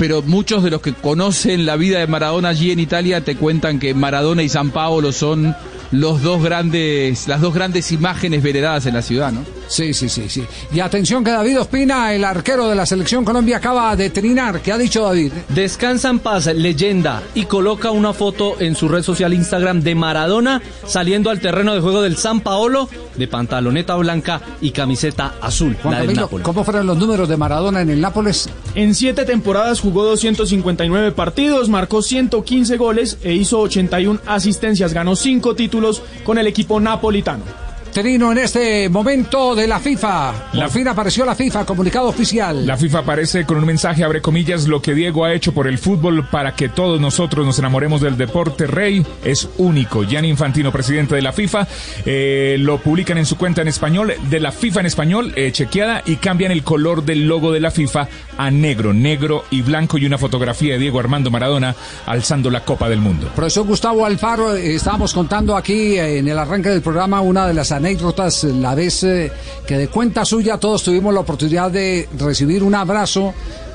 pero muchos de los que conocen la vida de Maradona allí en Italia te cuentan que Maradona y San Paolo son los dos grandes, las dos grandes imágenes veneradas en la ciudad, ¿no? Sí, sí, sí, sí. Y atención que David Ospina, el arquero de la selección Colombia, acaba de trinar. ¿Qué ha dicho David? Descansa en paz, leyenda, y coloca una foto en su red social Instagram de Maradona saliendo al terreno de juego del San Paolo de pantaloneta blanca y camiseta azul, Juan la del Camilo, Napoli. ¿cómo fueron los números de Maradona en el Nápoles? En siete temporadas jugó 259 partidos, marcó 115 goles e hizo 81 asistencias. Ganó cinco títulos con el equipo napolitano. Trino en este momento de la FIFA. Por fin apareció la FIFA, comunicado oficial. La FIFA aparece con un mensaje, abre comillas, lo que Diego ha hecho por el fútbol para que todos nosotros nos enamoremos del deporte rey es único. Gianni Infantino, presidente de la FIFA, eh, lo publican en su cuenta en español, de la FIFA en español, eh, chequeada, y cambian el color del logo de la FIFA a negro, negro y blanco, y una fotografía de Diego Armando Maradona alzando la Copa del Mundo. Profesor Gustavo Alfaro, eh, estábamos contando aquí eh, en el arranque del programa una de las anécdotas, la vez eh, que de cuenta suya todos tuvimos la oportunidad de recibir un abrazo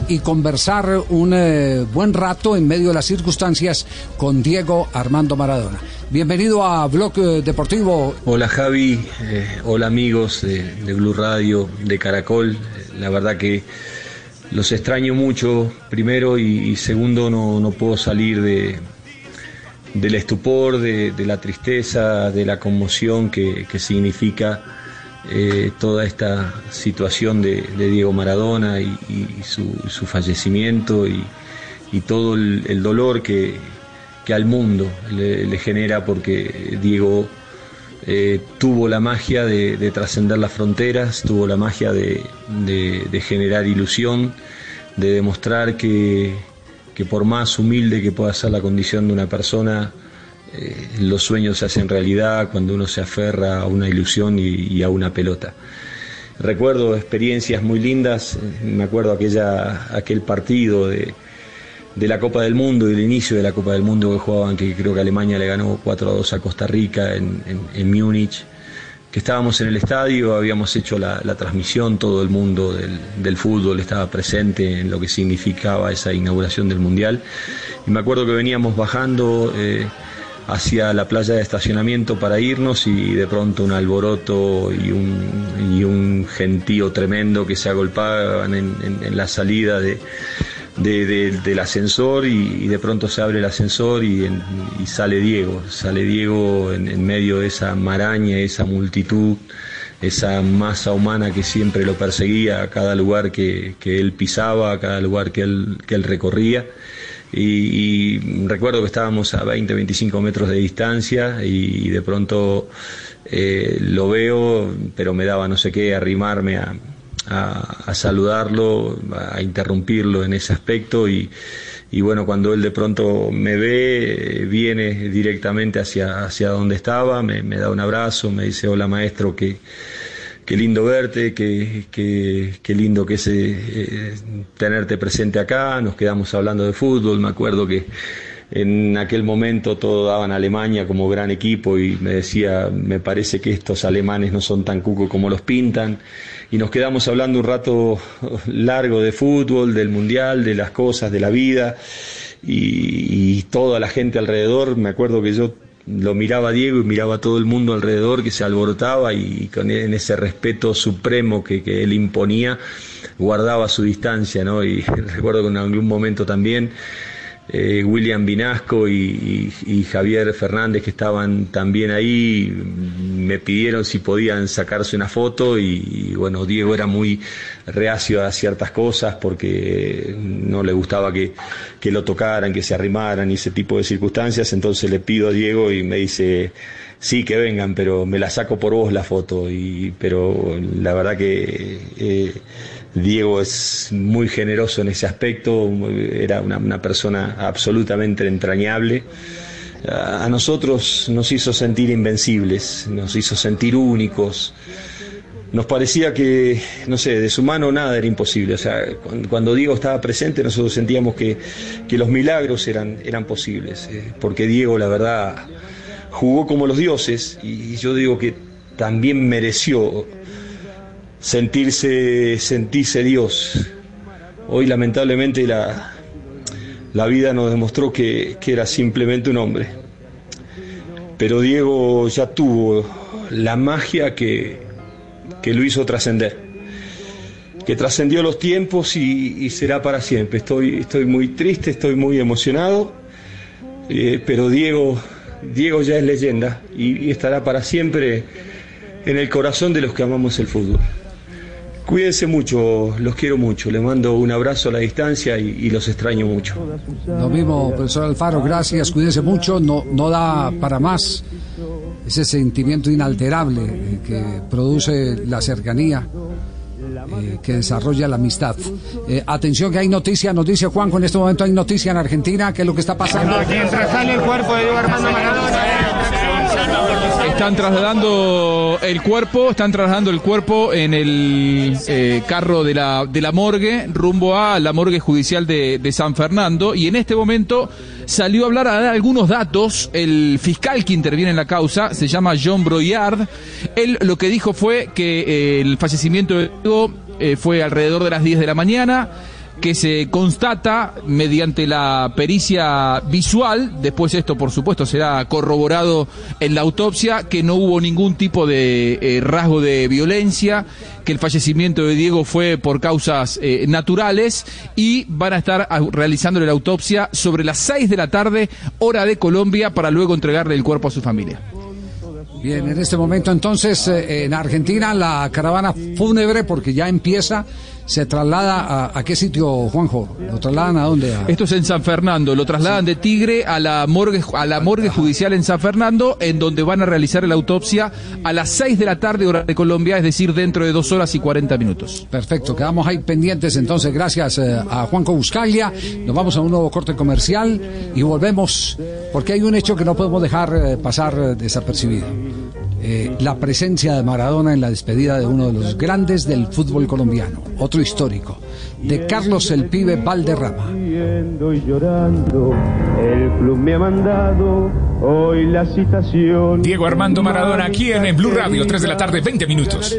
y conversar un eh, buen rato en medio de las circunstancias con Diego Armando Maradona. Bienvenido a Blog Deportivo. Hola Javi, eh, hola amigos de, Blue Radio, de Caracol. La verdad que los extraño mucho, primero, y, y segundo, no, no puedo salir de, del estupor, de, la tristeza, de la conmoción que, significa eh, toda esta situación de, Diego Maradona y, su, su fallecimiento y, todo el, dolor que, al mundo le, genera porque Diego eh, tuvo la magia de, de trascender las fronteras, tuvo la magia de generar ilusión, de demostrar que, que por más humilde que pueda ser la condición de una persona, eh, los sueños se hacen realidad cuando uno se aferra a una ilusión y, a una pelota. Recuerdo experiencias muy lindas, eh, me acuerdo aquella, aquel partido de, de la Copa del Mundo y el inicio de la Copa del Mundo que jugaban, que creo que Alemania le ganó 4 a 2 a Costa Rica en, en, en Múnich, que estábamos en el estadio, habíamos hecho la, transmisión, todo el mundo del, fútbol estaba presente en lo que significaba esa inauguración del Mundial. Y me acuerdo que veníamos bajando eh, hacia la playa de estacionamiento para irnos y de pronto un alboroto y un, gentío tremendo que se agolpaban en- en la salida de, de- de- del ascensor y, de pronto se abre el ascensor y, sale Diego, sale Diego en, en medio de esa maraña, esa multitud, esa masa humana que siempre lo perseguía a cada lugar que, que él pisaba, a cada lugar que él, que él recorría. Y, y recuerdo que estábamos a 20, 25 metros de distancia y, de pronto eh, lo veo, pero me daba no sé qué, arrimarme a, a, saludarlo, a interrumpirlo en ese aspecto y, bueno, cuando él de pronto me ve, eh, viene directamente hacia, hacia donde estaba, me, da un abrazo, me dice, hola maestro, que, qué lindo verte, qué, qué, lindo que es eh, tenerte presente acá, nos quedamos hablando de fútbol, me acuerdo que en aquel momento todo daban a Alemania como gran equipo y me decía, me parece que estos alemanes no son tan cuco como los pintan. Y nos quedamos hablando un rato largo de fútbol, del mundial, de las cosas, de la vida y, toda la gente alrededor. Me acuerdo que yo lo miraba a Diego y miraba a todo el mundo alrededor que se alborotaba y con en ese respeto supremo que, que él imponía guardaba su distancia, ¿no? Y recuerdo que en algún momento también eh, William Vinasco y, Javier Fernández que estaban también ahí me pidieron si podían sacarse una foto y, y, bueno Diego era muy reacio a ciertas cosas porque no le gustaba que, que lo tocaran, que se arrimaran y ese tipo de circunstancias. Entonces le pido a Diego y me dice sí que vengan pero me la saco por vos la foto y pero la verdad que eh, Diego es muy generoso en ese aspecto, era una, una persona absolutamente entrañable. a nosotros nos hizo sentir invencibles, nos hizo sentir únicos. Nos parecía que, no sé, de su mano nada era imposible. O sea, cuando Diego estaba presente nosotros sentíamos que, que los milagros eran, eran posibles. eh, porque Diego, la verdad, jugó como los dioses y yo digo que también mereció sentirse, sentirse Dios. Hoy lamentablemente la, la vida nos demostró que, que era simplemente un hombre. Pero Diego ya tuvo la magia que, que lo hizo trascender, que trascendió los tiempos y, será para siempre. Estoy, estoy muy triste, estoy muy emocionado, eh, pero Diego, Diego ya es leyenda y estará para siempre en el corazón de los que amamos el fútbol. Cuídense mucho, los quiero mucho, les mando un abrazo a la distancia y, y los extraño mucho. Lo mismo, profesor Alfaro, gracias, cuídese mucho, no, no da para más ese sentimiento inalterable eh, que produce la cercanía, eh, que desarrolla la amistad. Eh, atención que hay noticia, noticia Juan, en este momento hay noticia en Argentina, ¿qué es lo que está pasando? Mientras sale el cuerpo de Diego Armando Están trasladando el cuerpo, están trasladando el cuerpo en el eh, carro de la, de la morgue rumbo a la morgue judicial de, San Fernando. Y en este momento salió a hablar, a dar algunos datos, el fiscal que interviene en la causa, se llama John Broyard, él lo que dijo fue que eh, el fallecimiento de Diego eh, fue alrededor de las 10 de la mañana, que se constata mediante la pericia visual, después esto por supuesto será corroborado en la autopsia, que no hubo ningún tipo de eh, rasgo de violencia, que el fallecimiento de Diego fue por causas eh, naturales y van a estar realizándole la autopsia sobre las 6 de la tarde, hora de Colombia, para luego entregarle el cuerpo a su familia. Bien, en este momento entonces eh, en Argentina la caravana fúnebre, porque ya empieza, se traslada a, a qué sitio, Juanjo? ¿Lo trasladan a dónde? A- Esto es en San Fernando, lo trasladan de Tigre a la morgue a la morgue judicial en San Fernando, en donde van a realizar la autopsia a las 6 de la tarde hora de Colombia, es decir, dentro de dos horas y 40 minutos. Perfecto, quedamos ahí pendientes entonces, gracias eh, a Juanco Buscaglia. Nos vamos a un nuevo corte comercial y volvemos, porque hay un hecho que no podemos dejar eh, pasar eh, desapercibido. Eh, la presencia de Maradona en la despedida de uno de los grandes del fútbol colombiano, otro histórico, de Carlos el Pibe Valderrama. Riendo y llorando, el club me ha mandado hoy la citación. Diego Armando Maradona aquí en Blue Radio, 3 de la tarde, 20 minutos.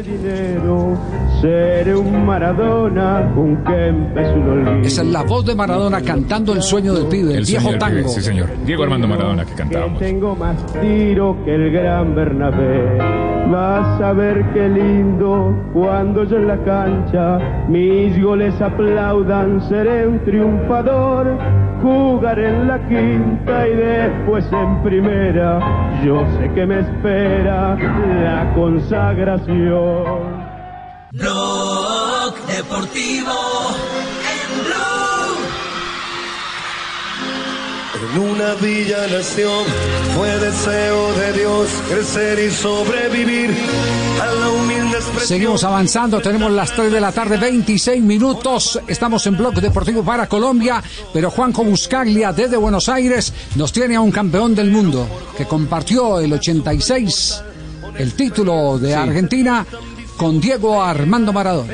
Esa es la voz de Maradona cantando el sueño del pibe, el, El viejo pibe, tango. Sí, señor. Diego Armando Maradona que cantábamos. Tengo más tiro que el gran Bernabé. Vas a ver qué lindo cuando yo en la cancha mis goles aplaudan. Seré un triunfador, jugaré en la quinta y después en primera. Yo sé que me espera la consagración. Deportivo En una villa nación fue deseo de Dios crecer y sobrevivir a la humilde expresión. Seguimos avanzando, tenemos las 3 de la tarde, 26 minutos. Estamos en Blog Deportivo para Colombia, pero Juanjo Buscaglia desde Buenos Aires nos tiene a un campeón del mundo que compartió el 86 el título de Argentina con Diego Armando Maradona.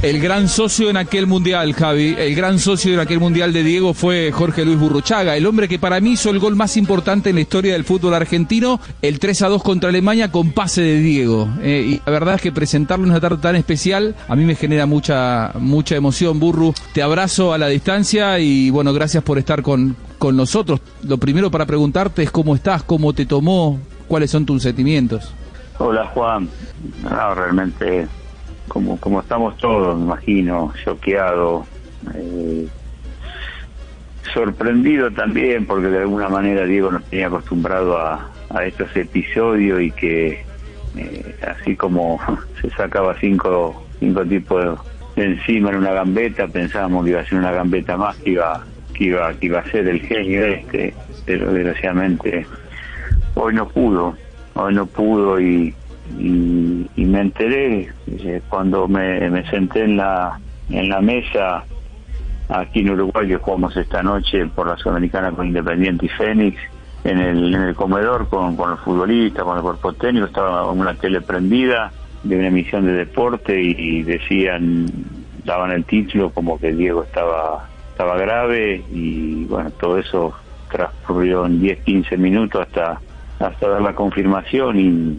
El gran socio en aquel mundial, Javi, el gran socio en aquel mundial de Diego fue Jorge Luis Burruchaga, el hombre que para mí hizo el gol más importante en la historia del fútbol argentino, el 3 a 2 contra Alemania con pase de Diego. Eh, y la verdad es que presentarlo en una tarde tan especial a mí me genera mucha mucha emoción, Burru. Te abrazo a la distancia y bueno, gracias por estar con, con nosotros. Lo primero para preguntarte es cómo estás, cómo te tomó, cuáles son tus sentimientos. Hola Juan, no, realmente como, como estamos todos, me imagino, choqueado, eh, sorprendido también porque de alguna manera Diego nos tenía acostumbrado a, a estos episodios y que eh, así como se sacaba cinco, cinco tipos de encima en una gambeta, pensábamos que iba a ser una gambeta más que iba, que iba, que iba a ser el genio este, pero desgraciadamente hoy no pudo, hoy no pudo y, y, y me enteré cuando me, senté en la en la mesa aquí en Uruguay que jugamos esta noche por la Sudamericana con Independiente y Fénix en el, en el comedor con, con los futbolistas, con el cuerpo técnico, estaba una tele prendida de una emisión de deporte y, decían, daban el título como que Diego estaba, estaba grave y bueno, todo eso transcurrió en 10, 15 minutos hasta, hasta dar la confirmación y,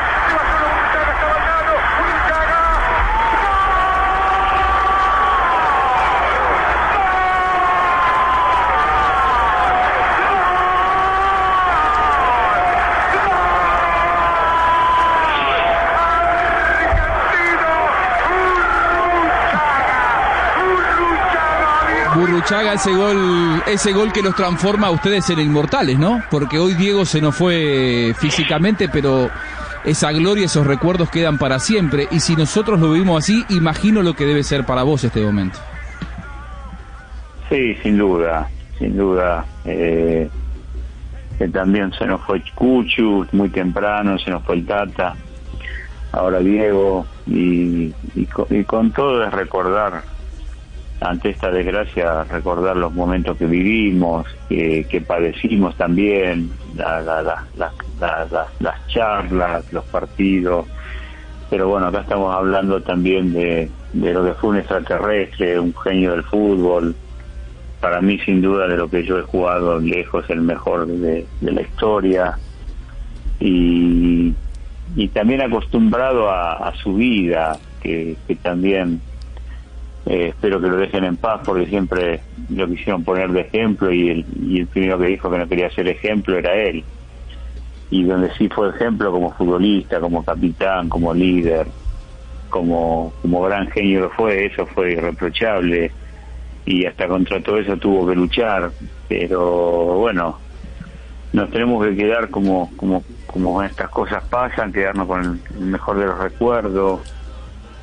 Burruchaga, ese gol, ese gol que los transforma a ustedes en inmortales, ¿no? Porque hoy Diego se nos fue físicamente, pero esa gloria, esos recuerdos quedan para siempre. Y si nosotros lo vivimos así, imagino lo que debe ser para vos este momento. Sí, sin duda, sin duda. Eh, que también se nos fue Cuchu muy temprano, se nos fue el Tata, ahora Diego, y, y con todo es recordar, ante esta desgracia, recordar los momentos que vivimos, que, padecimos también, la- la- la- la- la- la- las charlas, los partidos. Pero bueno, acá estamos hablando también de, de lo que fue un extraterrestre, un genio del fútbol, para mí sin duda de lo que yo he jugado lejos el mejor de, de la historia y, y también acostumbrado a, a su vida que, que también eh, espero que lo dejen en paz porque siempre lo quisieron poner de ejemplo y el, y el primero que dijo que no quería ser ejemplo era él. Y donde sí fue ejemplo como futbolista, como capitán, como líder, como, como gran genio que fue, eso fue irreprochable. Y hasta contra todo eso tuvo que luchar, pero bueno, nos tenemos que quedar como, como, como estas cosas pasan, quedarnos con el mejor de los recuerdos,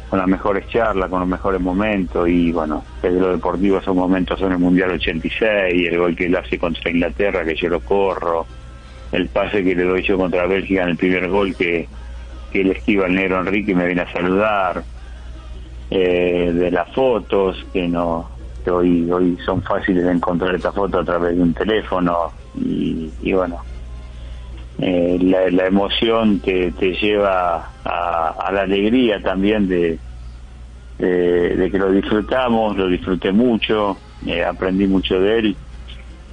con las mejores charlas, con los mejores momentos y bueno, desde lo deportivo esos momentos son el Mundial 86, el gol que él hace contra Inglaterra, que yo lo corro, el pase que le doy yo contra Bélgica en el primer gol que, que él esquiva al negro Enrique y me viene a saludar, eh, de las fotos que no que hoy hoy son fáciles de encontrar esta foto a través de un teléfono y, y bueno eh, la, la emoción te, te lleva a, a la alegría también de, de, de que lo disfrutamos, lo disfruté mucho, eh, aprendí mucho de él.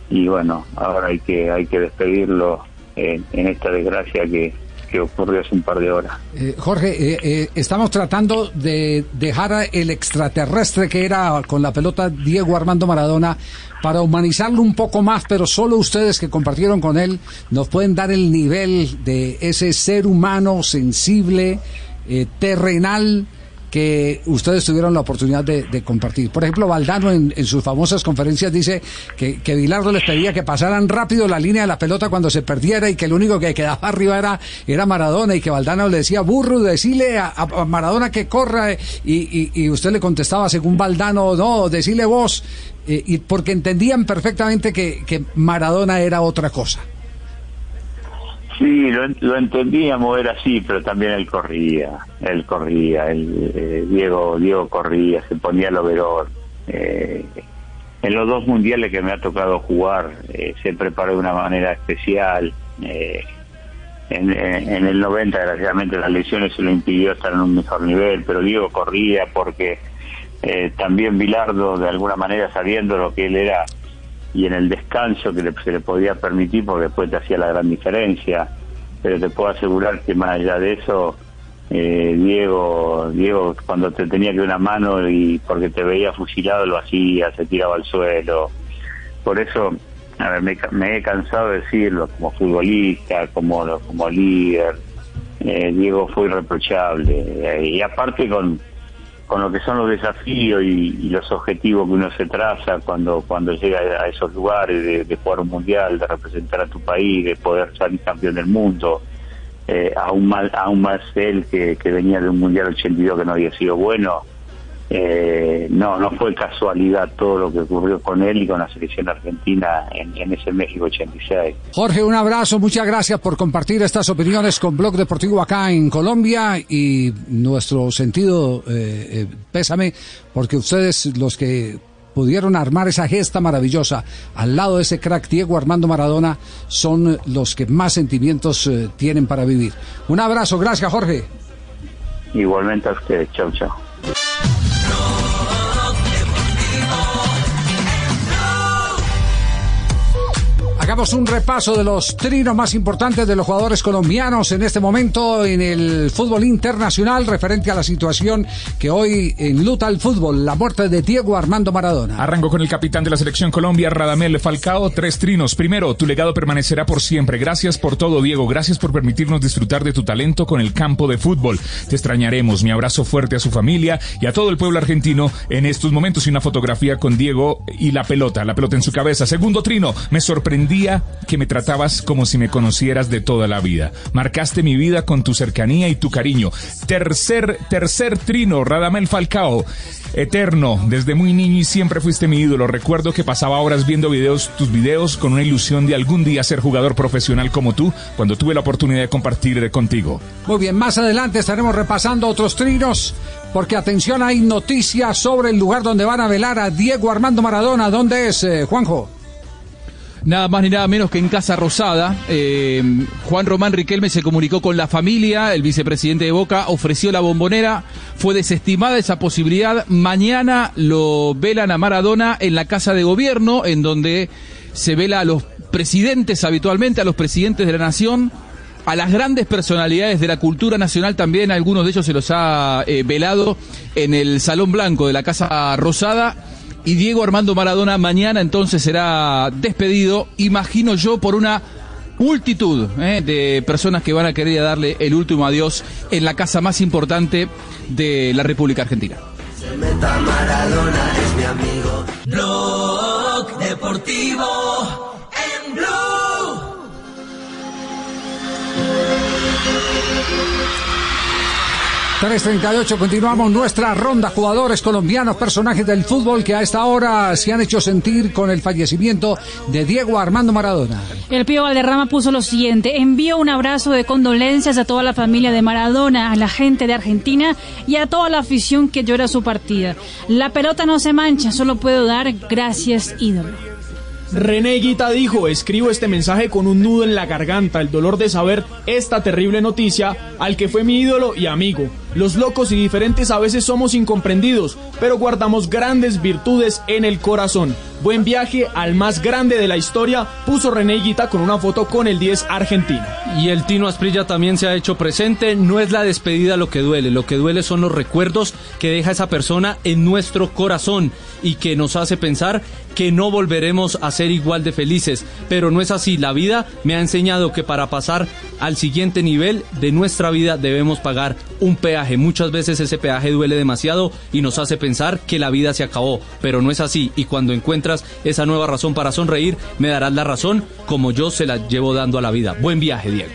Y bueno, ahora hay que hay que despedirlo en, en esta desgracia que, que ocurrió hace un par de horas. Eh, Jorge, eh, eh, estamos tratando de dejar el extraterrestre que era con la pelota Diego Armando Maradona para humanizarlo un poco más, pero solo ustedes que compartieron con él nos pueden dar el nivel de ese ser humano sensible, terrenal que ustedes tuvieron la oportunidad de, compartir. Por ejemplo, Valdano en, sus famosas conferencias dice que, que les pedía que pasaran rápido la línea de la pelota cuando se perdiera y que el único que quedaba arriba era, era Maradona y que Valdano le decía, burro, decile a, a Maradona que corra y, y, y usted le contestaba según Valdano, no, decile vos, eh, y porque entendían perfectamente que, que Maradona era otra cosa. Sí, lo, lo entendíamos, era así, pero también él corría, él corría, él, eh, Diego, Diego corría, se ponía el overol. Eh, en los dos mundiales que me ha tocado jugar, eh, se preparó de una manera especial. eh, en, en- en el 90, desgraciadamente, las lesiones se lo impidió estar en un mejor nivel, pero Diego corría porque eh, también Bilardo, de alguna manera, sabiendo lo que él era y en el descanso que le- se le podía permitir, porque después te hacía la gran diferencia. Pero te puedo asegurar que más allá de eso, eh, Diego, Diego cuando te tenía que una mano y porque te veía fusilado lo hacía, se tiraba al suelo. Por eso, a ver, me, me he cansado de decirlo como futbolista, como, como líder. eh, Diego fue irreprochable. eh, y aparte con, con lo que son los desafíos y, los objetivos que uno se traza cuando cuando llega a esos lugares de, de jugar un mundial, de representar a tu país, de poder salir campeón del mundo, eh, aún más aún más él que, que venía de un mundial 82 que no había sido bueno, eh, no, no fue casualidad todo lo que ocurrió con él y con la selección argentina en, en ese México 86. Jorge, un abrazo, muchas gracias por compartir estas opiniones con Blog Deportivo acá en Colombia y nuestro sentido eh, eh, pésame porque ustedes los que pudieron armar esa gesta maravillosa al lado de ese crack Diego Armando Maradona son los que más sentimientos eh, tienen para vivir. Un abrazo, gracias Jorge. Igualmente a ustedes, chau, chau. Hagamos un repaso de los trinos más importantes de los jugadores colombianos en este momento en el fútbol internacional referente a la situación que hoy enluta el fútbol, la muerte de Diego Armando Maradona. Arranco con el capitán de la selección Colombia, Radamel Falcao, tres trinos. Primero, tu legado permanecerá por siempre. Gracias por todo, Diego. Gracias por permitirnos disfrutar de tu talento con el campo de fútbol. Te extrañaremos. Mi abrazo fuerte a su familia y a todo el pueblo argentino en estos momentos y una fotografía con Diego y la pelota, la pelota en su cabeza. Segundo trino, me sorprendía que me tratabas como si me conocieras de toda la vida. Marcaste mi vida con tu cercanía y tu cariño. Tercer, tercer trino, Radamel Falcao. Eterno, desde muy niño y siempre fuiste mi ídolo. Recuerdo que pasaba horas viendo videos, tus videos con una ilusión de algún día ser jugador profesional como tú, cuando tuve la oportunidad de compartir contigo. Muy bien, más adelante estaremos repasando otros trinos, porque atención, hay noticias sobre el lugar donde van a velar a Diego Armando Maradona. ¿Dónde es, eh, Juanjo? Nada más ni nada menos que en Casa Rosada. Eh, Juan Román Riquelme se comunicó con la familia, el vicepresidente de Boca ofreció la bombonera, fue desestimada esa posibilidad. Mañana lo velan a Maradona en la Casa de Gobierno, en donde se vela a los presidentes habitualmente, a los presidentes de la nación, a las grandes personalidades de la cultura nacional también, algunos de ellos se los ha eh, velado en el Salón Blanco de la Casa Rosada y Diego Armando Maradona mañana entonces será despedido, imagino yo, por una multitud eh, de personas que van a querer darle el último adiós en la casa más importante de la República Argentina. Se meta Maradona, es mi amigo. Blog Deportivo 338, continuamos nuestra ronda jugadores colombianos, personajes del fútbol que a esta hora se han hecho sentir con el fallecimiento de Diego Armando Maradona. El Pío Valderrama puso lo siguiente, envío un abrazo de condolencias a toda la familia de Maradona, a la gente de Argentina y a toda la afición que llora su partida. La pelota no se mancha, solo puedo dar gracias ídolo. René Guita dijo, escribo este mensaje con un nudo en la garganta, el dolor de saber esta terrible noticia al que fue mi ídolo y amigo. Los locos y diferentes a veces somos incomprendidos, pero guardamos grandes virtudes en el corazón. Buen viaje al más grande de la historia, puso René Guita con una foto con el 10 argentino. Y el Tino Asprilla también se ha hecho presente. No es la despedida lo que duele, lo que duele son los recuerdos que deja esa persona en nuestro corazón y que nos hace pensar que no volveremos a ser igual de felices. Pero no es así. La vida me ha enseñado que para pasar al siguiente nivel de nuestra vida debemos pagar un peaje. Muchas veces ese peaje duele demasiado y nos hace pensar que la vida se acabó. Pero no es así. Y cuando encuentras esa nueva razón para sonreír, me darás la razón como yo se la llevo dando a la vida. Buen viaje, Diego.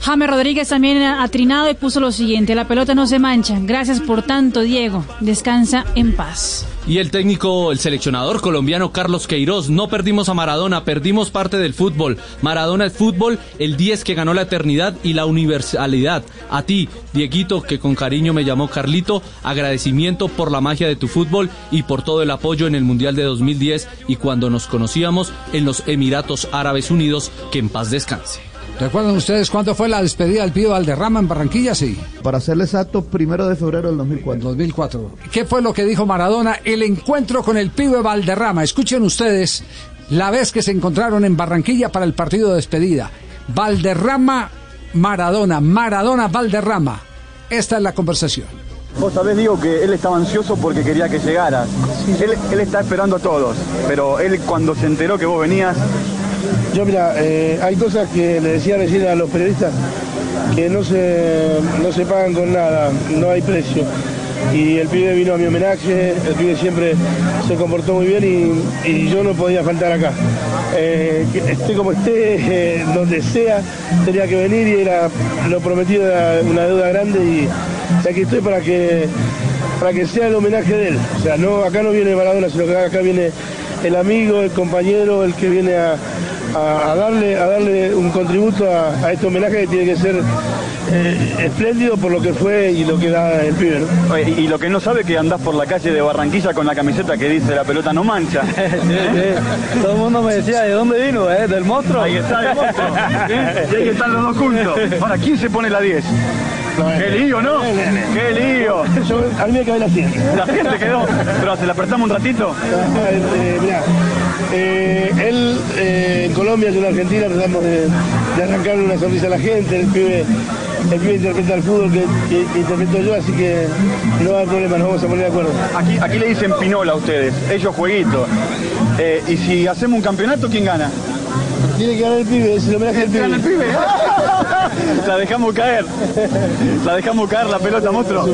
James Rodríguez también ha trinado y puso lo siguiente, la pelota no se mancha. Gracias por tanto, Diego. Descansa en paz. Y el técnico, el seleccionador colombiano Carlos Queiroz, no perdimos a Maradona, perdimos parte del fútbol. Maradona es fútbol, el 10 que ganó la eternidad y la universalidad. A ti, Dieguito, que con cariño me llamó Carlito, agradecimiento por la magia de tu fútbol y por todo el apoyo en el Mundial de 2010 y cuando nos conocíamos en los Emiratos Árabes Unidos, que en paz descanse. ¿Recuerdan ustedes cuándo fue la despedida del Pío Valderrama en Barranquilla? Sí. Para serle exacto, primero de febrero del 2004. 2004. ¿Qué fue lo que dijo Maradona? El encuentro con el Pío Valderrama. Escuchen ustedes la vez que se encontraron en Barranquilla para el partido de despedida. Valderrama, Maradona, Maradona, Valderrama. Esta es la conversación. Vos sabés, digo que él estaba ansioso porque quería que llegaras. Él, él está esperando a todos, pero él cuando se enteró que vos venías, Yo mira, eh, hay cosas que le decía recién a los periodistas que no se, no se pagan con nada, no hay precio. Y el pibe vino a mi homenaje, el pibe siempre se comportó muy bien y, yo no podía faltar acá. Eh, esté como esté, eh, donde sea, tenía que venir y era lo prometido era una deuda grande y aquí estoy para que para que sea el homenaje de él. O sea, no, acá no viene Maradona, sino que acá viene el amigo, el compañero, el que viene a, a- a darle, a darle un contributo a, a este homenaje que tiene que ser eh, espléndido por lo que fue y lo que da el pibe. ¿no? Oye, Y, lo que no sabe es que andás por la calle de Barranquilla con la camiseta que dice la pelota no mancha. Todo el mundo me decía, ¿de dónde vino? Eh? ¿Del monstruo? Ahí está el monstruo. ¿eh? Y ahí están los dos juntos. Ahora, ¿quién se pone la 10? Qué lío, ¿no? Qué lío. Yo, a mí me cabe la 100. La gente quedó. Pero se la prestamos un ratito. Eh, mirá, eh, él eh, en Colombia, yo en Argentina, tratamos de, de arrancarle una sonrisa a la gente. El pibe, el pibe interpreta el fútbol que, que- que interpreto yo, así que no hay problema, nos vamos a poner de acuerdo. Aquí, aquí le dicen pinola a ustedes, ellos jueguito. Eh, y si hacemos un campeonato, ¿quién gana? Tiene que ganar el pibe, es el homenaje del pibe. El pibe. La dejamos caer. La dejamos caer la pelota, monstruo.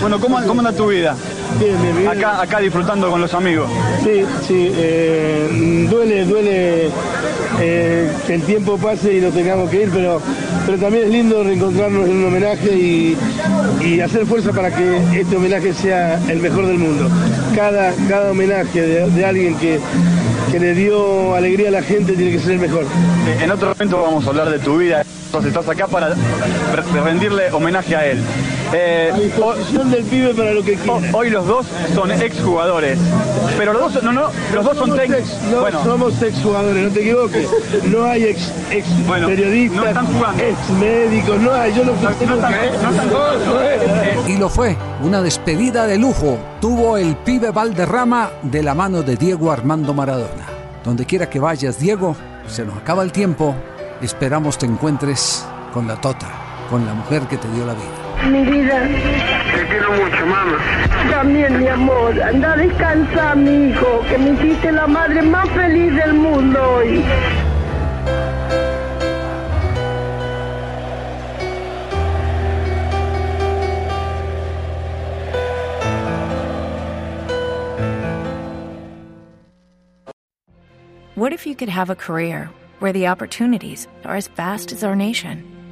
Bueno, ¿cómo, cómo anda tu vida? Bien, bien, bien. Acá, acá disfrutando con los amigos. Sí, sí, eh, duele, duele eh, que el tiempo pase y nos tengamos que ir, pero, pero también es lindo reencontrarnos en un homenaje y, y hacer fuerza para que este homenaje sea el mejor del mundo. Cada, cada homenaje de, de alguien que, que le dio alegría a la gente tiene que ser el mejor. Eh, En otro momento vamos a hablar de tu vida. Entonces estás acá para re- rendirle homenaje a él. Eh, A disposición del pibe para lo que quiera. hoy los dos son exjugadores. Pero los dos, no, no, los dos son técnicos. ex- no Bueno, somos ex jugadores, no te equivoques. No hay ex, ex Bueno, periodistas, no están jugando. ex médicos, no hay. Yo no fui no están, no están jugando. Eh, Y lo fue, una despedida de lujo tuvo el pibe Valderrama de la mano de Diego Armando Maradona. Donde quiera que vayas, Diego, se nos acaba el tiempo. Esperamos te encuentres con la Tota, con la mujer que te dio la vida. Mi vida. Te quiero mucho, mamá. También, mi amor. Anda a descansar, mi hijo, que me hiciste la madre más feliz del mundo hoy. What if you could have a career where the opportunities are as vast as our nation,